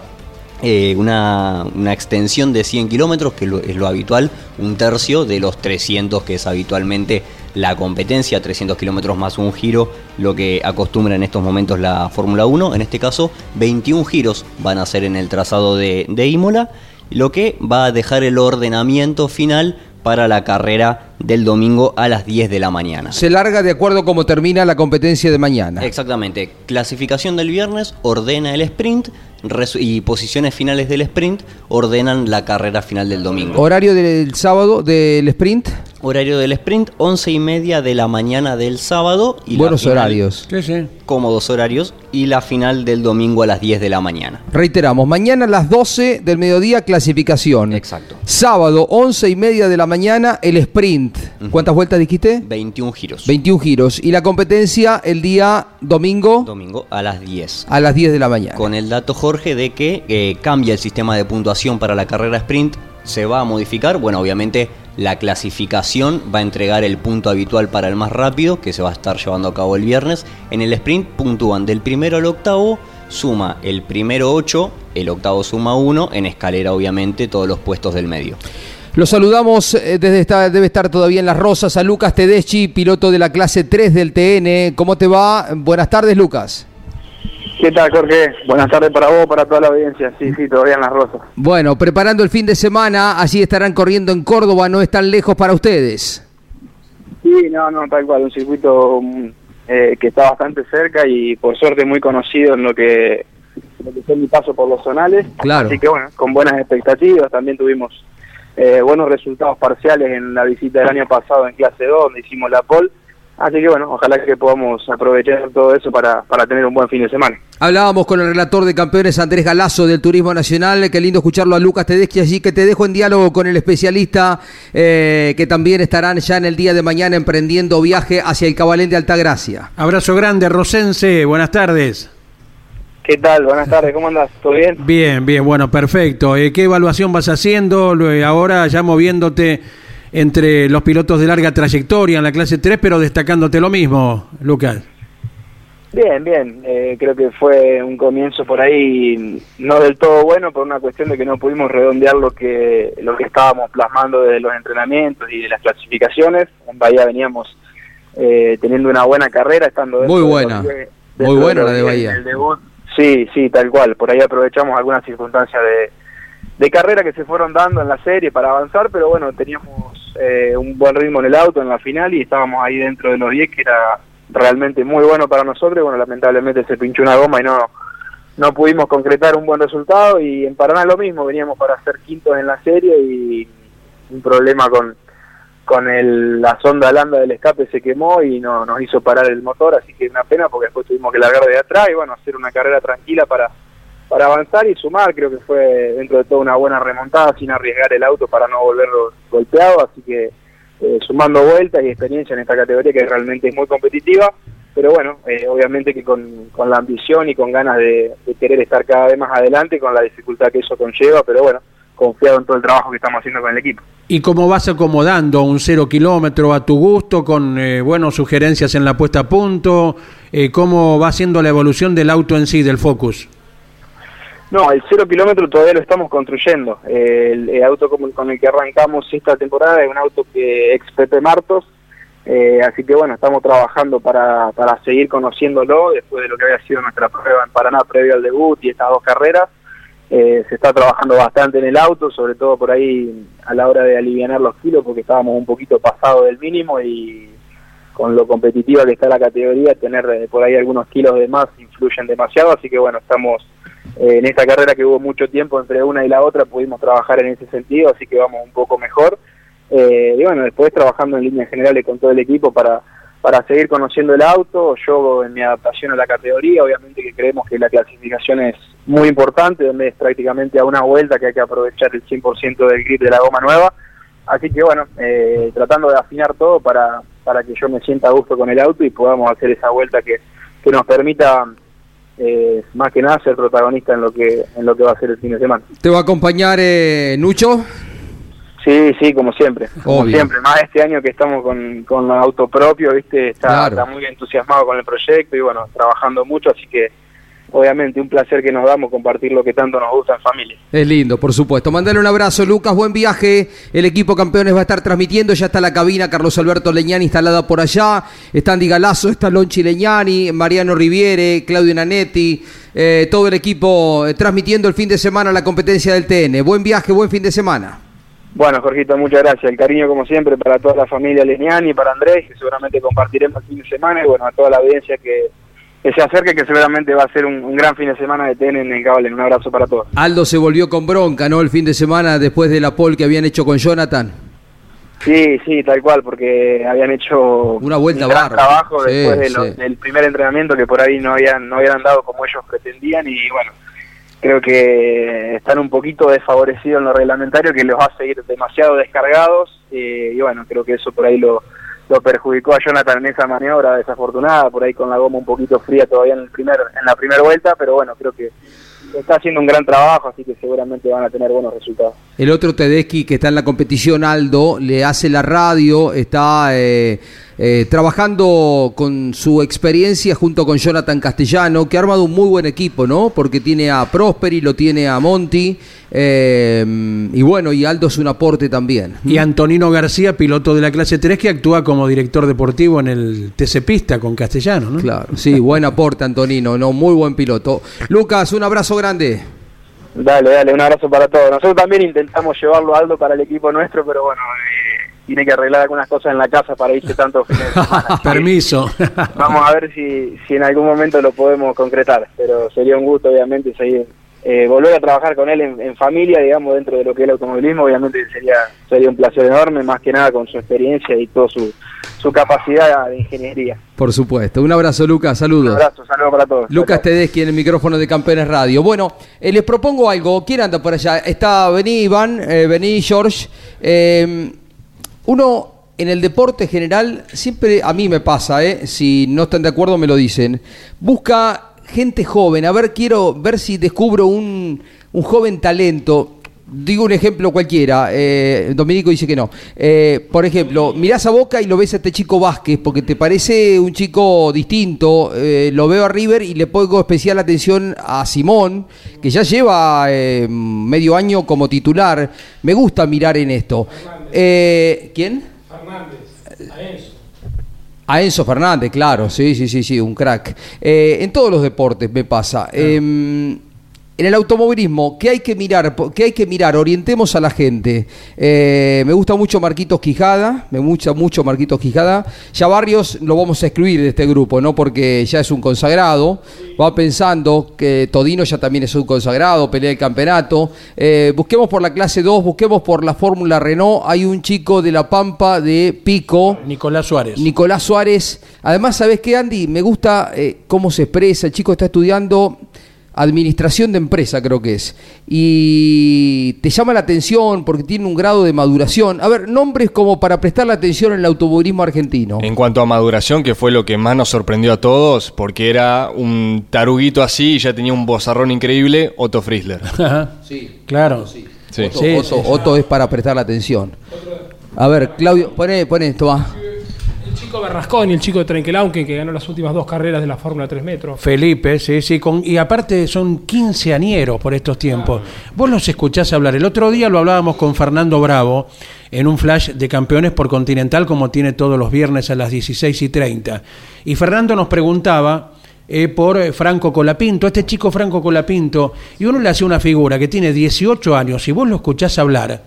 eh, una, una extensión de 100 kilómetros, que lo- es lo habitual, un tercio de los 300 que es habitualmente la competencia, 300 kilómetros más un giro, lo que acostumbra en estos momentos la Fórmula 1. En este caso, 21 giros van a ser en el trazado de, de Imola, lo que va a dejar el ordenamiento final para la carrera del domingo a las 10 de la mañana. Se larga de acuerdo a cómo termina la competencia de mañana. Exactamente. Clasificación del viernes ordena el sprint y posiciones finales del sprint ordenan la carrera final del domingo. Horario del sábado del sprint. Horario del sprint, 11 y media de la mañana del sábado. Y Buenos final- horarios. Sí, sí. Cómodos horarios. Y la final del domingo a las 10 de la mañana. Reiteramos, mañana a las 12 del mediodía clasificación. Exacto. Sábado, 11 y media de la mañana, el sprint. ¿Cuántas vueltas dijiste? 21 giros. 21 giros. Y la competencia el día domingo Domingo a las 10. a las 10 de la mañana. Con el dato, Jorge, de que eh, cambia el sistema de puntuación para la carrera sprint. Se va a modificar. Bueno, obviamente la clasificación va a entregar el punto habitual para el más rápido, que se va a estar llevando a cabo el viernes. En el sprint puntúan del primero al octavo. Suma el primero 8, el octavo suma 1, en escalera obviamente todos los puestos del medio. Lo saludamos eh, desde esta, debe estar todavía en las rosas a Lucas Tedeschi, piloto de la clase 3 del TN. ¿Cómo te va? Buenas tardes, Lucas. ¿Qué tal, Jorge? Buenas tardes para vos, para toda la audiencia. Sí, sí, todavía en las rosas. Bueno, preparando el fin de semana, así estarán corriendo en Córdoba, no es tan lejos para ustedes. Sí, no, no, tal cual, un circuito mm, eh, que está bastante cerca y por suerte muy conocido en lo que, lo que fue mi paso por los zonales. Claro. Así que bueno, con buenas expectativas, también tuvimos eh, buenos resultados parciales en la visita del año pasado en clase 2, donde hicimos la pole. Así que bueno, ojalá que podamos aprovechar todo eso para, para tener un buen fin de semana. Hablábamos con el relator de campeones Andrés Galazo del Turismo Nacional. Qué lindo escucharlo a Lucas Tedeschi allí, que te dejo en diálogo con el especialista eh, que también estarán ya en el día de mañana emprendiendo viaje hacia el Cabalén de Altagracia. Abrazo grande, Rosense. Buenas tardes. ¿Qué tal? Buenas tardes, ¿cómo andas? ¿Todo bien? Bien, bien, bueno, perfecto. Eh, ¿Qué evaluación vas haciendo Lo- ahora ya moviéndote entre los pilotos de larga trayectoria en la clase 3, pero destacándote lo mismo, Lucas? Bien, bien. Eh, creo que fue un comienzo por ahí no del todo bueno por una cuestión de que no pudimos redondear lo que lo que estábamos plasmando desde los entrenamientos y de las clasificaciones. En Bahía veníamos eh, teniendo una buena carrera, estando Muy de buena. los Muy buena los la de Bahía. en el debut. Sí, sí, tal cual. Por ahí aprovechamos algunas circunstancias de, de carrera que se fueron dando en la serie para avanzar, pero bueno, teníamos eh, un buen ritmo en el auto en la final y estábamos ahí dentro de los 10, que era realmente muy bueno para nosotros. Bueno, lamentablemente se pinchó una goma y no, no pudimos concretar un buen resultado. Y en Paraná lo mismo, veníamos para ser quintos en la serie y un problema con con el, la sonda lambda del escape se quemó y no nos hizo parar el motor, así que una pena porque después tuvimos que largar de atrás y bueno, hacer una carrera tranquila para, para avanzar y sumar, creo que fue dentro de todo una buena remontada sin arriesgar el auto para no volverlo golpeado, así que eh, sumando vueltas y experiencia en esta categoría que realmente es muy competitiva, pero bueno, eh, obviamente que con, con la ambición y con ganas de, querer estar cada vez más adelante, con la dificultad que eso conlleva, pero bueno, confiado en todo el trabajo que estamos haciendo con el equipo. ¿Y cómo vas acomodando un cero kilómetro a tu gusto, con eh, bueno, sugerencias en la puesta a punto? Eh, ¿Cómo va siendo la evolución del auto en sí, del Focus? No, el cero kilómetro todavía lo estamos construyendo. El, auto con, con el que arrancamos esta temporada es un auto que ex Pepe Martos, eh, así que bueno, estamos trabajando para, para seguir conociéndolo después de lo que había sido nuestra prueba en Paraná previo al debut y estas dos carreras. Eh, se está trabajando bastante en el auto, sobre todo por ahí a la hora de aliviar los kilos, porque estábamos un poquito pasado del mínimo y con lo competitiva que está la categoría, tener por ahí algunos kilos de más influyen demasiado, así que bueno, estamos eh, en esta carrera que hubo mucho tiempo entre una y la otra, pudimos trabajar en ese sentido, así que vamos un poco mejor. Eh, y bueno, después trabajando en líneas generales con todo el equipo para, para seguir conociendo el auto, yo en mi adaptación a la categoría, obviamente que creemos que la clasificación es muy importante, donde es prácticamente a una vuelta que hay que aprovechar el 100% del grip de la goma nueva. Así que bueno, eh, tratando de afinar todo para, para que yo me sienta a gusto con el auto y podamos hacer esa vuelta que, que nos permita eh, más que nada ser protagonista en lo que en lo que va a ser el fin de semana. ¿Te va a acompañar eh, Nucho? Sí, sí, como siempre, como siempre. Más este año que estamos con, con auto propio, viste, está, Claro. está muy entusiasmado con el proyecto y bueno, trabajando mucho, así que obviamente un placer que nos damos compartir lo que tanto nos gusta en familia. Es lindo, por supuesto. Mandale un abrazo, Lucas. Buen viaje. El equipo campeones va a estar transmitiendo. Ya está la cabina. Carlos Alberto Leñani instalada por allá. Está Andy Galazo, está Lonchi Leñani, Mariano Riviere, Claudio Nanetti. eh, todo el equipo eh, transmitiendo el fin de semana la competencia del TN. Buen viaje, buen fin de semana. Bueno, Jorgito, muchas gracias. El cariño, como siempre, para toda la familia Leniani y para Andrés, que seguramente compartiremos el fin de semana, y bueno, a toda la audiencia que, que se acerque, que seguramente va a ser un, un gran fin de semana de TN en el cable. Un abrazo para todos. Aldo se volvió con bronca, ¿no? El fin de semana después de la pole que habían hecho con Jonathan. Sí, sí, tal cual, porque habían hecho Una vuelta un gran trabajo Sí, después de lo- sí. del primer entrenamiento que por ahí no habían no habían andado como ellos pretendían y bueno, creo que están un poquito desfavorecidos en lo reglamentario que los hace ir demasiado descargados eh, y bueno, creo que eso por ahí lo, lo perjudicó a Jonathan en esa maniobra desafortunada, por ahí con la goma un poquito fría todavía en el primer en la primera vuelta, pero bueno, creo que está haciendo un gran trabajo, así que seguramente van a tener buenos resultados. El otro Tedeschi que está en la competición, Aldo, le hace la radio, está eh, eh, trabajando con su experiencia junto con Jonathan Castellano, que ha armado un muy buen equipo, ¿no? Porque tiene a Prosperi, lo tiene a Monti, eh, y bueno, y Aldo es un aporte también. Y Antonino García, piloto de la clase 3, que actúa como director deportivo en el TC Pista con Castellano, ¿no? Claro, sí, buen aporte Antonino, no, muy buen piloto. Lucas, un abrazo grande. Dale, dale, un abrazo para todos. Nosotros también intentamos llevarlo a Aldo para el equipo nuestro, pero bueno, eh, tiene que arreglar algunas cosas en la casa para irse tantos fines de semana. Permiso. Vamos a ver si, si en algún momento lo podemos concretar, pero sería un gusto, obviamente, seguir, eh, volver a trabajar con él en, en familia, digamos, dentro de lo que es el automovilismo, obviamente sería, sería un placer enorme, más que nada con su experiencia y toda su, su capacidad de ingeniería. Por supuesto. Un abrazo, Lucas. Un Saludos. abrazo, saludos para todos. Lucas Tedeschi en el micrófono de Campeones Radio. Bueno, eh, les propongo algo. ¿Quién anda por allá? Está, vení Iván, eh, vení George. Eh, uno en el deporte general, siempre a mí me pasa, eh, si no están de acuerdo me lo dicen, busca gente joven. A ver, quiero ver si descubro un, un joven talento. Digo un ejemplo cualquiera, eh, Dominico dice que no. Eh, por ejemplo, mirás a Boca y lo ves a este chico Vázquez porque te parece un chico distinto. Eh, lo veo a River y le pongo especial atención a Simón, que ya lleva eh, medio año como titular. Me gusta mirar en esto. Eh, ¿Quién? A Enzo Fernández, claro, sí, sí, sí, sí, un crack. Eh, en todos los deportes me pasa. Eh, en el automovilismo, ¿qué hay que mirar? ¿Qué hay que mirar? Orientemos a la gente. Eh, me gusta mucho Marquitos Quijada, me gusta mucho Marquitos Quijada. Ya Barrios lo vamos a excluir de este grupo, ¿no? Porque ya es un consagrado. Va pensando que Todino ya también es un consagrado, pelea el campeonato. Eh, busquemos por la clase 2, busquemos por la Fórmula Renault. Hay un chico de La Pampa de Pico. Nicolás Suárez. Nicolás Suárez. Además, ¿sabes qué, Andy? Me gusta eh, cómo se expresa. El chico está estudiando administración de empresa, creo que es. Y te llama la atención porque tiene un grado de maduración. A ver, nombres como para prestar la atención en el automovilismo argentino. En cuanto a maduración, que fue lo que más nos sorprendió a todos, porque era un taruguito así y ya tenía un bozarrón increíble, Otto Frizzler. Sí, Claro. Sí. Otto, Sí, Otto- sí, sí. Otto es para prestar la atención. A ver, Claudio, poné, poné esto, va. El chico Berrasconi, el chico de Trenkelauken, que ganó las últimas dos carreras de la Fórmula 3 metros. Felipe, sí, sí, con, y aparte son quinceañeros por estos tiempos. Vos los escuchás hablar. El otro día lo hablábamos con Fernando Bravo en un flash de campeones por Continental, como tiene todos los viernes a las 16 y 30. Y Fernando nos preguntaba eh, por Franco Colapinto, este chico Franco Colapinto, y uno le hace una figura que tiene 18 años, y vos lo escuchás hablar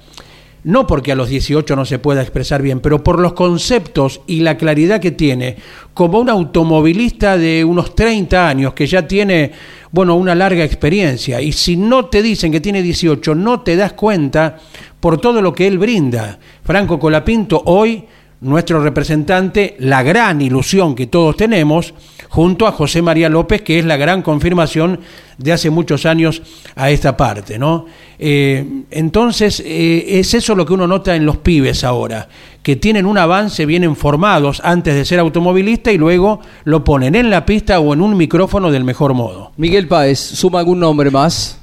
no porque a los 18 no se pueda expresar bien, pero por los conceptos y la claridad que tiene, como un automovilista de unos 30 años que ya tiene, bueno, una larga experiencia. Y si no te dicen que tiene 18, no te das cuenta por todo lo que él brinda. Franco Colapinto, hoy nuestro representante, la gran ilusión que todos tenemos, junto a José María López, que es la gran confirmación de hace muchos años a esta parte, ¿no? Eh, entonces, eh, es eso lo que uno nota en los pibes ahora, que tienen un avance, vienen formados antes de ser automovilista y luego lo ponen en la pista o en un micrófono del mejor modo. Miguel Páez, suma algún nombre más.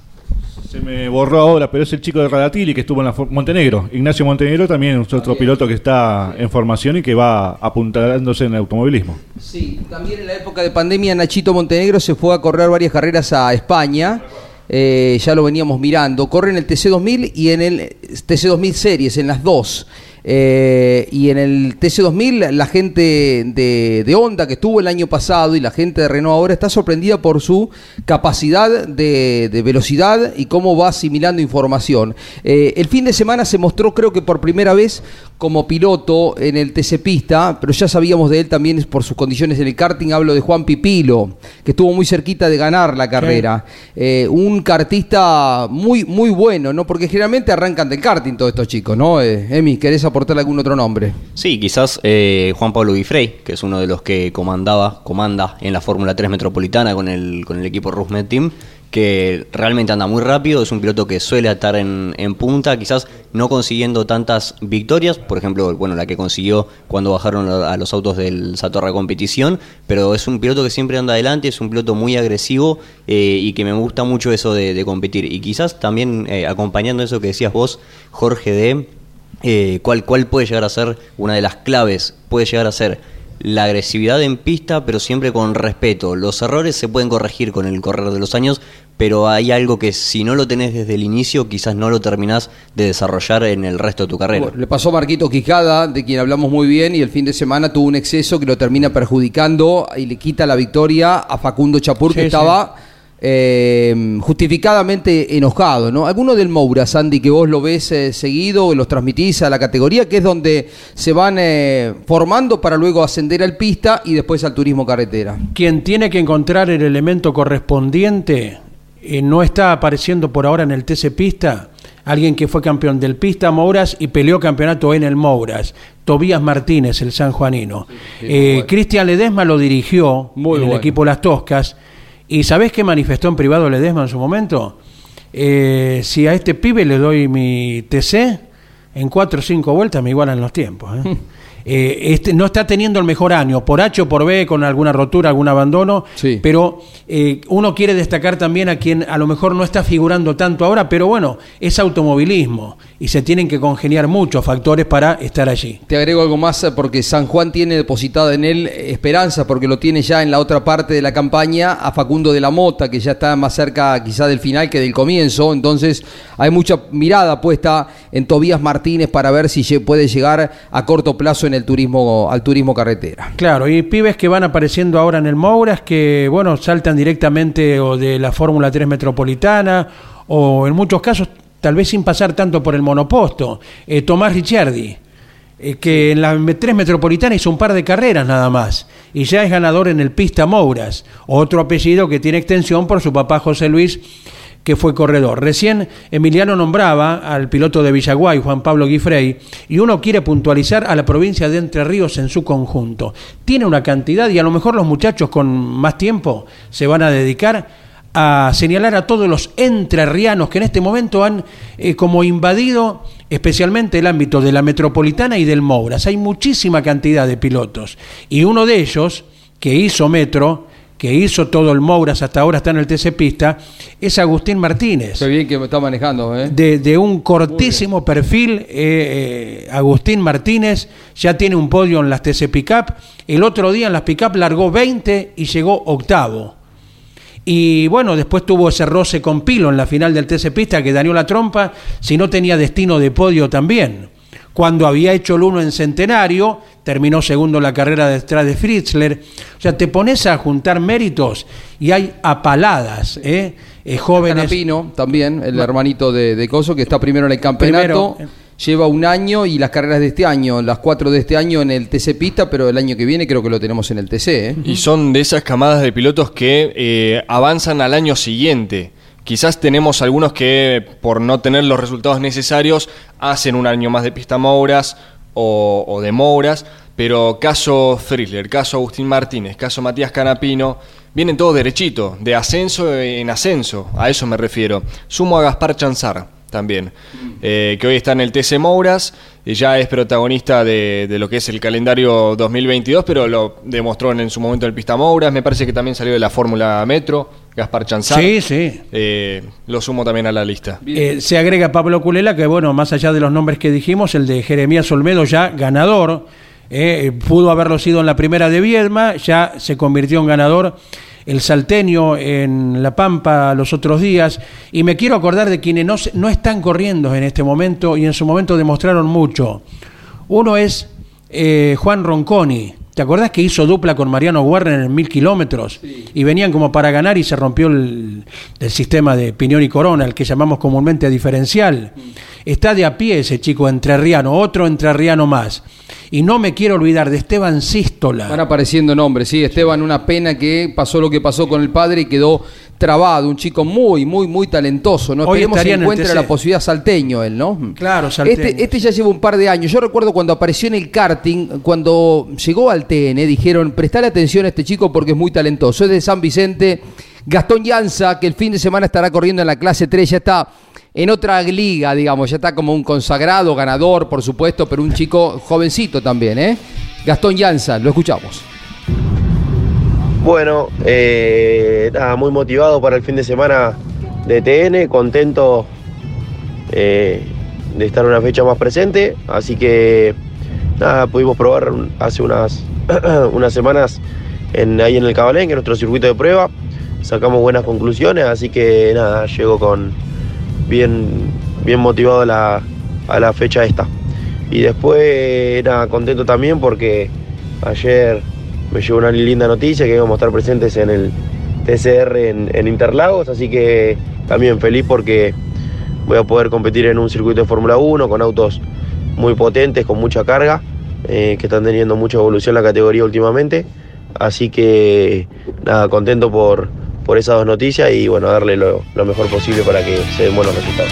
Se me borró ahora, pero es el chico de Radatili que estuvo en la Montenegro. Ignacio Montenegro también es otro piloto que está en formación y que va apuntalándose en el automovilismo. Sí, también en la época de pandemia Nachito Montenegro se fue a correr varias carreras a España. Eh, ya lo veníamos mirando. Corre en el TC2000 y en el TC2000 Series, en las dos. Eh, y en el TC2000 la gente de, Honda que estuvo el año pasado y la gente de Renault ahora está sorprendida por su capacidad de, de velocidad y cómo va asimilando información. Eh, el fin de semana se mostró creo que por primera vez como piloto en el TC Pista, pero ya sabíamos de él también por sus condiciones en el karting. Hablo de Juan Pipilo, que estuvo muy cerquita de ganar la carrera. Eh, un kartista muy, muy bueno, ¿no? Porque generalmente arrancan del karting todos estos chicos, ¿no? Eh, Emi, ¿querés aportarle algún otro nombre? Sí, quizás eh, Juan Pablo Guifrey, que es uno de los que comandaba, comanda en la Fórmula 3 Metropolitana con el, con el equipo Rusmet Team, que realmente anda muy rápido, es un piloto que suele estar en, en punta, quizás no consiguiendo tantas victorias, por ejemplo, bueno, la que consiguió cuando bajaron a los autos del Satorra Competición, pero es un piloto que siempre anda adelante, es un piloto muy agresivo eh, y que me gusta mucho eso de, de competir. Y quizás también eh, acompañando eso que decías vos, Jorge de eh, ¿cuál, ¿cuál puede llegar a ser una de las claves? Puede llegar a ser la agresividad en pista, pero siempre con respeto. Los errores se pueden corregir con el correr de los años, pero hay algo que si no lo tenés desde el inicio, quizás no lo terminás de desarrollar en el resto de tu carrera. Bueno, le pasó a Marquito Quijada, de quien hablamos muy bien, y el fin de semana tuvo un exceso que lo termina perjudicando y le quita la victoria a Facundo Chapur, Sí, que sí. estaba eh, justificadamente enojado, ¿no? Alguno del Moura, Sandy, que vos lo ves eh, seguido, los transmitís a la categoría, que es donde se van eh, formando para luego ascender al pista y después al turismo carretera. Quien tiene que encontrar el elemento correspondiente eh, no está apareciendo por ahora en el TC Pista. Alguien que fue campeón del Pista Mouras y peleó campeonato en el Mouras. Tobías Martínez, el sanjuanino. Eh, Cristian Ledesma lo dirigió en el bueno. equipo Las Toscas. ¿Y sabés qué manifestó en privado Ledesma en su momento? Eh, si a este pibe le doy mi TC, en cuatro o cinco vueltas me igualan los tiempos. ¿eh? Eh, este, no está teniendo el mejor año, por H o por B, con alguna rotura, algún abandono, pero eh, uno quiere destacar también a quien a lo mejor no está figurando tanto ahora, pero bueno, es automovilismo y se tienen que congeniar muchos factores para estar allí. Te agrego algo más eh, porque San Juan tiene depositada en él eh, esperanza, porque lo tiene ya en la otra parte de la campaña a Facundo de la Mota, que ya está más cerca quizá del final que del comienzo. Entonces hay mucha mirada puesta en Tobías Martínez para ver si puede llegar a corto plazo en el turismo, al turismo carretera. Claro, y pibes que van apareciendo ahora en el Mouras que, bueno, saltan directamente o de la Fórmula 3 Metropolitana o en muchos casos tal vez sin pasar tanto por el monoposto. Eh, Tomás Ricciardi, eh, que en la M- 3 Metropolitana hizo un par de carreras nada más y ya es ganador en el Pista Mouras, otro apellido que tiene extensión por su papá José Luis que fue corredor. Recién Emiliano nombraba al piloto de Villaguay, Juan Pablo Guifrey, y uno quiere puntualizar a la provincia de Entre Ríos en su conjunto. Tiene una cantidad y a lo mejor los muchachos con más tiempo se van a dedicar a señalar a todos los entrerrianos que en este momento han eh, como invadido especialmente el ámbito de la metropolitana y del Mouras. Hay muchísima cantidad de pilotos y uno de ellos que hizo metro que hizo todo el Mouras, hasta ahora está en el TC Pista, es Agustín Martínez. Qué bien que me está manejando, ¿eh? De, de un cortísimo perfil, eh, eh, Agustín Martínez ya tiene un podio en las TC Pickup. El otro día en las Pickup largó 20 y llegó octavo. Y bueno, después tuvo ese roce con Pilo en la final del TC Pista que dañó la trompa, si no tenía destino de podio también. Cuando había hecho el uno en centenario, terminó segundo la carrera detrás de Fritzler. O sea, te pones a juntar méritos y hay apaladas, ¿eh? Eh, jóvenes. Canapino también, el hermanito de, de Coso, que está primero en el campeonato. Primero. Lleva un año y las carreras de este año, las cuatro de este año en el TC Pista, pero el año que viene creo que lo tenemos en el TC. ¿eh? Y son de esas camadas de pilotos que eh, avanzan al año siguiente. Quizás tenemos algunos que por no tener los resultados necesarios hacen un año más de pista Mouras o, de Mouras, pero caso Frizzler, caso Agustín Martínez, caso Matías Canapino, vienen todos derechito, de ascenso en ascenso, a eso me refiero. Sumo a Gaspar Chanzar también, eh, que hoy está en el TC Mouras, y ya es protagonista de, lo que es el calendario 2022, pero lo demostró en, en su momento en el Pista Mouras, me parece que también salió de la Fórmula Metro, Gaspar Chanzar. Sí, sí. Eh, lo sumo también a la lista. Eh, se agrega Pablo Culela, que bueno, más allá de los nombres que dijimos, el de Jeremías Olmedo ya ganador, eh, pudo haberlo sido en la primera de Viedma, ya se convirtió en ganador el salteño en La Pampa los otros días, y me quiero acordar de quienes no, se- no están corriendo en este momento y en su momento demostraron mucho. Uno es eh, Juan Ronconi. ¿Te acordás que hizo dupla con Mariano Warner en mil kilómetros? Y venían como para ganar y se rompió el, el sistema de piñón y corona, el que llamamos comúnmente diferencial. Está de a pie ese chico entrerriano, otro entrerriano más. Y no me quiero olvidar de Esteban Sístola. Van apareciendo nombres, sí. Esteban, una pena que pasó lo que pasó con el padre y quedó trabado. Un chico muy, muy, muy talentoso. ¿no? Hoy Esperemos que en encuentre la posibilidad salteño él, ¿no? Claro, salteño. Este, este ya lleva un par de años. Yo recuerdo cuando apareció en el karting, cuando llegó al TN, dijeron, prestale atención a este chico porque es muy talentoso. Es de San Vicente. Gastón Llanza, que el fin de semana estará corriendo en la clase 3, ya está en otra liga, digamos, ya está como un consagrado, ganador, por supuesto, pero un chico jovencito también, ¿eh? Gastón Llanza, lo escuchamos. Bueno, eh, nada, muy motivado para el fin de semana de TN, contento eh, de estar una fecha más presente, así que nada, pudimos probar hace unas, unas semanas en, ahí en el Cabalén, que es nuestro circuito de prueba, sacamos buenas conclusiones, así que nada, llego con bien, bien motivado a la, a la fecha esta. Y después, nada, contento también porque ayer me llegó una linda noticia que íbamos a estar presentes en el, TCR en, Interlagos, así que también feliz porque voy a poder competir en un circuito de Fórmula 1 con autos muy potentes, con mucha carga, eh, que están teniendo mucha evolución la categoría últimamente. Así que nada, contento por, por esas dos noticias y bueno, darle lo, mejor posible para que se den buenos resultados.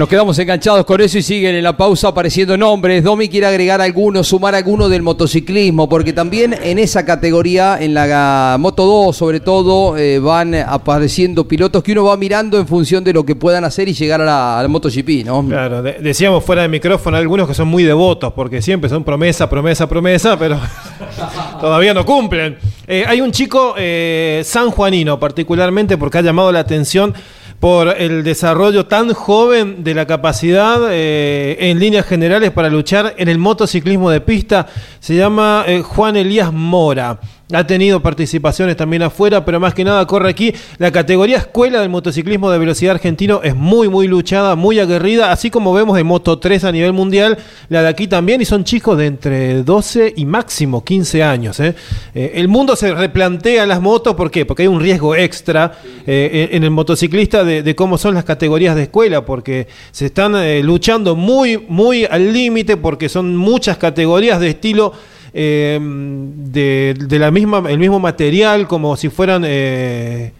Nos quedamos enganchados con eso y siguen en la pausa apareciendo nombres. Domi quiere agregar alguno, sumar alguno del motociclismo, porque también en esa categoría, en la Moto 2 sobre todo, eh, van apareciendo pilotos que uno va mirando en función de lo que puedan hacer y llegar a la, MotoGP, ¿no? Claro, de- decíamos fuera de micrófono algunos que son muy devotos, porque siempre son promesa, promesa, promesa, pero todavía no cumplen. Eh, hay un chico eh, sanjuanino, particularmente porque ha llamado la atención por el desarrollo tan joven de la capacidad eh, en líneas generales para luchar en el motociclismo de pista. Se llama eh, Juan Elías Mora. Ha tenido participaciones también afuera, pero más que nada corre aquí. La categoría escuela del motociclismo de velocidad argentino es muy, muy luchada, muy aguerrida, así como vemos en Moto 3 a nivel mundial, la de aquí también, y son chicos de entre 12 y máximo 15 años. ¿eh? Eh, el mundo se replantea las motos, ¿por qué? Porque hay un riesgo extra eh, en el motociclista de, cómo son las categorías de escuela, porque se están luchando muy, muy al límite, porque son muchas categorías de estilo eh, de, la misma, el mismo material, como si fueran. eh,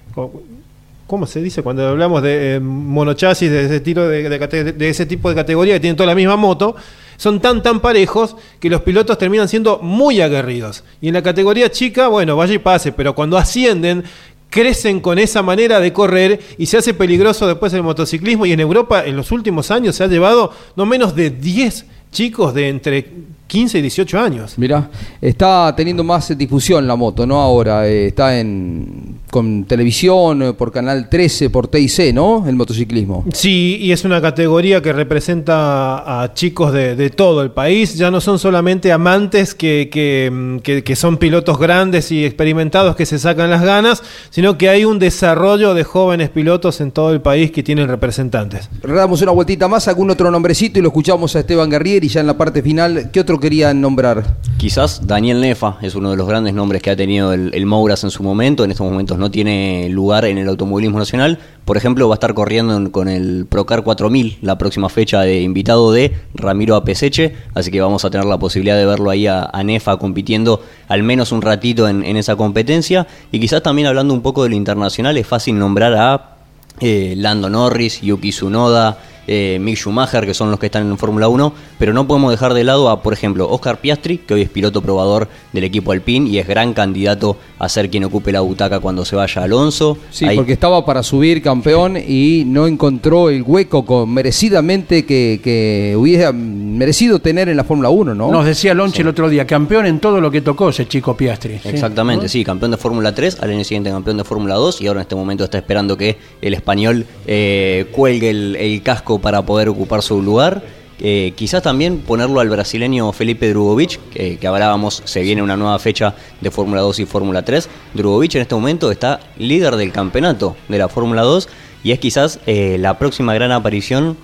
¿Cómo se dice cuando hablamos de eh, monochasis de ese, de ese tipo de categoría que tienen toda la misma moto? Son tan tan parejos que los pilotos terminan siendo muy aguerridos. Y en la categoría chica, bueno, vaya y pase, pero cuando ascienden crecen con esa manera de correr y se hace peligroso después el motociclismo y en Europa en los últimos años se ha llevado no menos de 10 chicos de entre 15 y 18 años. Mira, está teniendo más difusión la moto, ¿no? Ahora eh, está en con televisión, eh, por Canal 13, por TIC, ¿no? El motociclismo. Sí, y es una categoría que representa a chicos de, de todo el país. Ya no son solamente amantes que, que, mm, que- que son pilotos grandes y experimentados que se sacan las ganas, sino que hay un desarrollo de jóvenes pilotos en todo el país que tienen representantes. Damos una vueltita más, algún otro nombrecito y lo escuchamos a Esteban Guerrieri ya en la parte final. ¿Qué otro querían nombrar? Quizás Daniel Nefa es uno de los grandes nombres que ha tenido el, el Mouras en su momento. En estos momentos no tiene lugar en el automovilismo nacional. Por ejemplo, va a estar corriendo en- con el Procar 4000 la próxima fecha de invitado de Ramiro Apeseche. Así que vamos a tener la posibilidad de verlo ahí a, Nefa compitiendo al menos un ratito en, en esa competencia. Y quizás también hablando un poco de lo internacional, es fácil nombrar a eh, Lando Norris, Yuki Tsunoda, eh, Mick Schumacher, que son los que están en Fórmula 1, pero no podemos dejar de lado a, por ejemplo, Oscar Piastri, que hoy es piloto probador del equipo Alpine y es gran candidato a ser quien ocupe la butaca cuando se vaya Alonso. Sí, Ahí- porque estaba para subir campeón y no encontró el hueco con, merecidamente que, que hubiera merecido tener en la Fórmula 1, ¿no? Nos decía Lonche el otro día, campeón en todo lo que tocó ese chico Piastri. ¿sí? Exactamente, sí, campeón de Fórmula 3, al año siguiente campeón de Fórmula 2 y ahora en este momento está esperando que el español eh, cuelgue el, el casco para poder ocupar su lugar. Eh, quizás también ponerlo al brasileño Felipe Drugovic, que, hablábamos, se viene una nueva fecha de Fórmula 2 y Fórmula 3. Drugovic en este momento está líder del campeonato de la Fórmula 2 y es quizás eh, la próxima gran aparición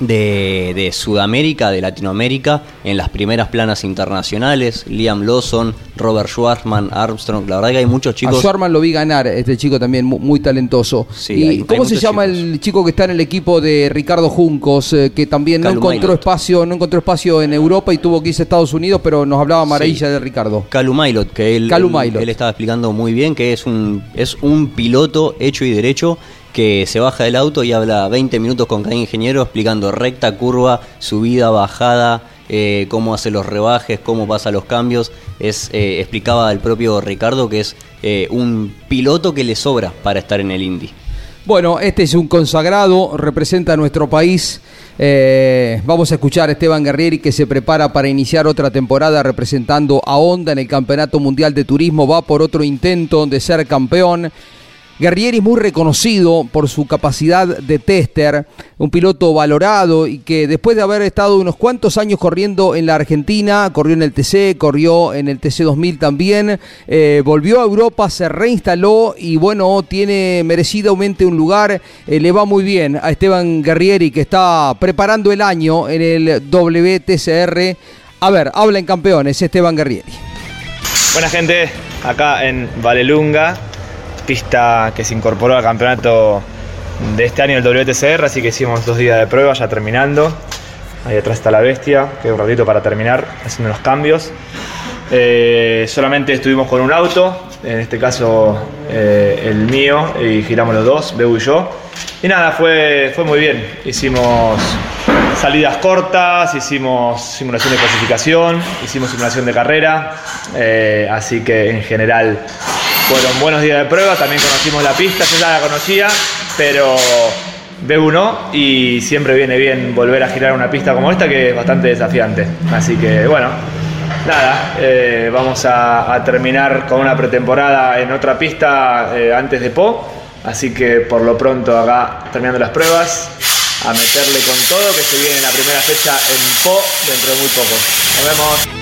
de, de Sudamérica, de Latinoamérica, en las primeras planas internacionales. Liam Lawson, Robert Schwarzman, Armstrong. La verdad que hay muchos A chicos. Schwarman lo vi ganar, este chico también mu- muy, talentoso. Sí, ¿Y hay- hay cómo se llama el chico que está en el equipo de Ricardo Juncos, eh, que también no encontró Mailot. espacio, no encontró espacio en Europa y tuvo que irse a Estados Unidos, pero nos hablaba maravilla de Ricardo. Calum Mailot, que él, Calum él estaba explicando muy bien que es un, es un piloto hecho y derecho que se baja del auto y habla 20 minutos con cada ingeniero explicando recta, curva, subida, bajada, eh, cómo hace los rebajes, cómo pasa los cambios. Es, eh, explicaba el propio Ricardo que es eh, un piloto que le sobra para estar en el Indy. Bueno, este es un consagrado, representa a nuestro país. Vamos a escuchar a Esteban Guerrieri que se prepara para iniciar otra temporada representando a Honda en el Campeonato Mundial de Turismo. Va por otro intento de ser campeón. Guerrieri es muy reconocido por su capacidad de tester, un piloto valorado y que después de haber estado unos cuantos años corriendo en la Argentina, corrió en el TC, corrió en el TC 2000 también, eh, volvió a Europa, se reinstaló y bueno, tiene merecidamente un lugar, eh, le va muy bien a Esteban Guerrieri que está preparando el año en el WTCR. A ver, habla en campeones Esteban Guerrieri. Buena gente, acá en Valelunga, pista que se incorporó al campeonato de este año, el WTCR, así que hicimos dos días de prueba ya terminando. Ahí atrás está la bestia, queda un ratito para terminar haciendo los cambios. Eh, solamente estuvimos con un auto, en este caso eh, el mío, y giramos los dos, Beu y yo. Y nada, fue, fue muy bien. Hicimos salidas cortas, hicimos simulación de clasificación, hicimos simulación de carrera, eh, así que en general fueron buenos días de prueba, también conocimos la pista, yo ya la conocía, pero Beu no, y siempre viene bien volver a girar una pista como esta que es bastante desafiante. Así que bueno, nada, eh, vamos a, a terminar con una pretemporada en otra pista eh, antes de Po. Así que por lo pronto acá terminando las pruebas, a meterle con todo que se viene la primera fecha en Po dentro de muy poco. Nos vemos.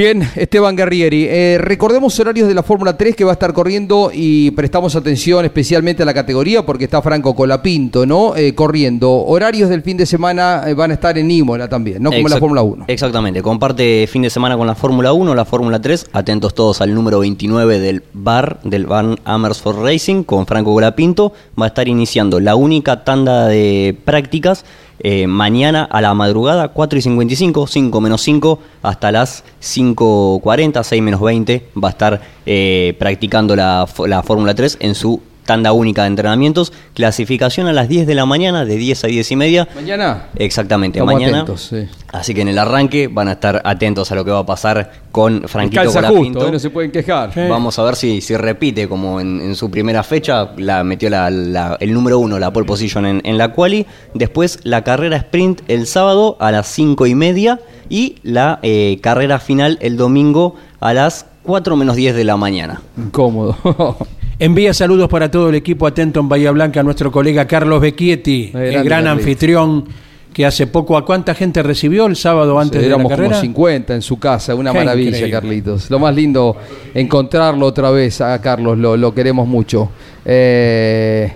Bien, Esteban Guerrieri, eh, recordemos horarios de la Fórmula 3 que va a estar corriendo y prestamos atención especialmente a la categoría porque está Franco Colapinto, ¿no? Eh, corriendo. Horarios del fin de semana eh, van a estar en Imola también, ¿no? Como la Fórmula 1. Exactamente, comparte fin de semana con la Fórmula 1, la Fórmula 3, atentos todos al número 29 del bar, del Van Amersfoort Racing, con Franco Golapinto, va a estar iniciando la única tanda de prácticas eh, mañana a la madrugada, 4 y 55, 5 menos 5, hasta las 5.40, 6 menos 20, va a estar eh, practicando la, la Fórmula 3 en su tanda única de entrenamientos, clasificación a las 10 de la mañana, de 10 a 10 y media. Mañana. Exactamente, Estamos mañana. atentos, sí. Así que en el arranque van a estar atentos a lo que va a pasar con Franquito Calza justo, ¿eh? no se pueden quejar. Vamos a ver si, si repite como en, en su primera fecha, la metió la- la- el número uno, la pole position en, en la quali. Después la carrera sprint el sábado a las cinco y media y la eh, carrera final el domingo a las 4 menos 10 de la mañana. Incómodo. Envía saludos para todo el equipo atento en Bahía Blanca a nuestro colega Carlos Becchietti, el gran Carlitos. anfitrión que hace poco a cuánta gente recibió el sábado antes de la Éramos carrera. como 50 en su casa, una Qué maravilla, increíble. Carlitos. Lo más lindo, encontrarlo otra vez a Carlos, lo, lo queremos mucho. Eh,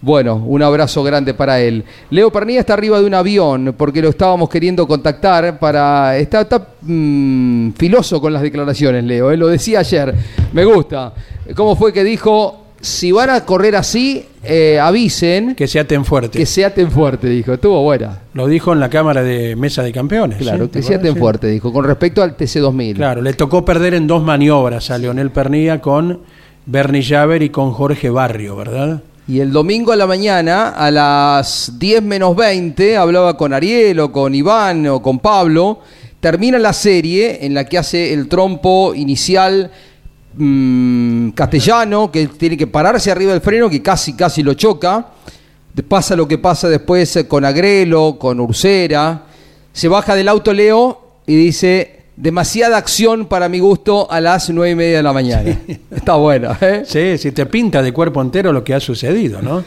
bueno, un abrazo grande para él. Leo Pernilla está arriba de un avión porque lo estábamos queriendo contactar para... Está, está, mm, filoso con las declaraciones, Leo, eh, lo decía ayer. Me gusta. ¿Cómo fue que dijo? Si van a correr así, eh, avisen. Que se aten fuerte. Que se aten fuerte, dijo. Estuvo buena. Lo dijo en la Cámara de Mesa de Campeones. Claro, ¿sí? ¿Te que se aten Sí. fuerte, dijo. Con respecto al TC2000. Claro, le tocó perder en dos maniobras a Leonel Pernilla con Bernie Javer y con Jorge Barrio, ¿verdad? Y el domingo a la mañana, a las 10 menos 20, hablaba con Ariel o con Iván o con Pablo. Termina la serie en la que hace el trompo inicial mm, castellano, que tiene que pararse arriba del freno, que casi, casi lo choca. Pasa lo que pasa después eh, con Agrelo, con Ursera. Se baja del auto Leo y dice, demasiada acción para mi gusto a las nueve y media de la mañana. Está buena, ¿eh? Sí, si te pinta de cuerpo entero lo que ha sucedido, ¿no?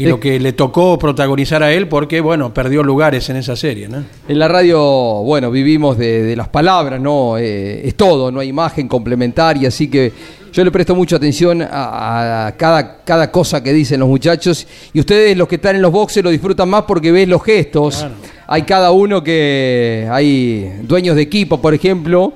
Y lo que le tocó protagonizar a él porque, bueno, perdió lugares en esa serie, ¿no? En la radio, bueno, vivimos de, de las palabras, ¿no? Eh, es todo, no hay imagen complementaria, así que yo le presto mucha atención a, a cada, cada cosa que dicen los muchachos y ustedes los que están en los boxes lo disfrutan más porque ven los gestos. Hay cada uno que, hay dueños de equipo, por ejemplo,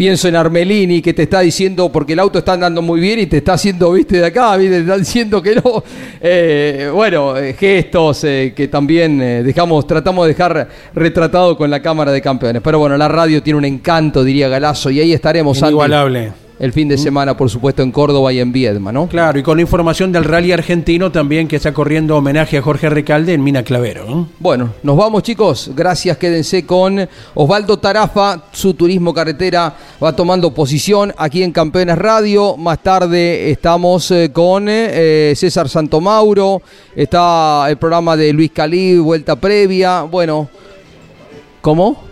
pienso en Armelini que te está diciendo porque el auto está andando muy bien y te está haciendo, viste, de acá, ¿viste? te está diciendo que no. Eh, bueno, eh, gestos eh, que también eh, dejamos, tratamos de dejar retratado con la Cámara de Campeones. Pero bueno, la radio tiene un encanto, diría Galazo, y ahí estaremos Andy, Inigualable. El fin de semana, por supuesto, en Córdoba y en Viedma, ¿no? Claro, y con la información del rally argentino también que está corriendo homenaje a Jorge Recalde en Mina Clavero. ¿no? Bueno, nos vamos chicos. Gracias, quédense con Osvaldo Tarafa. Su turismo carretera va tomando posición aquí en Campeones Radio. Más tarde estamos eh, con eh, César Santomauro. Está el programa de Luis Calí, vuelta previa. Bueno, ¿cómo?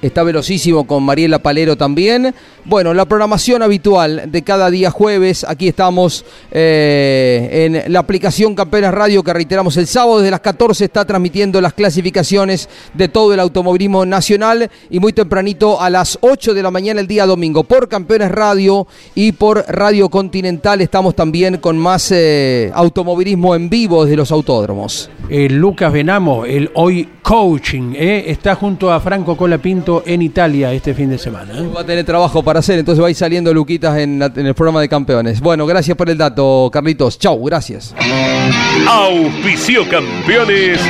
Está velocísimo con Mariela Palero también. Bueno, la programación habitual de cada día jueves. Aquí estamos eh, en la aplicación Campeones Radio que reiteramos el sábado desde las 14 está transmitiendo las clasificaciones de todo el automovilismo nacional y muy tempranito a las 8 de la mañana el día domingo por Campeones Radio y por Radio Continental estamos también con más eh, automovilismo en vivo desde los autódromos. El Lucas Venamo, el hoy coaching, ¿eh? está junto a Franco Colapinto en Italia este fin de semana. ¿eh? Va a tener trabajo para hacer, entonces va a ir saliendo Luquitas en, el programa de campeones. Bueno, gracias por el dato, Carlitos. Chau, gracias. Auspicio campeones.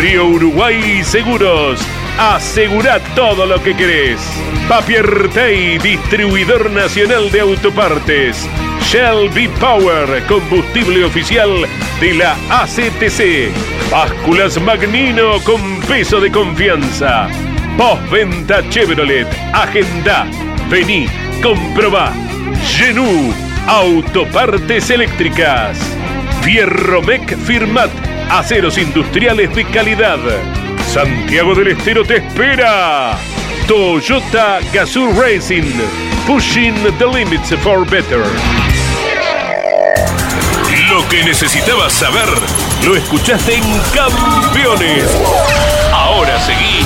Río Uruguay Seguros. Asegura todo lo que querés. Papier Tay, distribuidor nacional de autopartes. Shell V-Power, combustible oficial de la ACTC. Básculas Magnino con peso de confianza. Postventa Chevrolet. Agenda. Vení, comprobá. Genú, autopartes eléctricas. Fierromec Firmat, aceros industriales de calidad. Santiago del Estero te espera. Toyota Gazoo Racing, pushing the limits for better. Lo que necesitabas saber, lo escuchaste en Campeones. Ahora seguí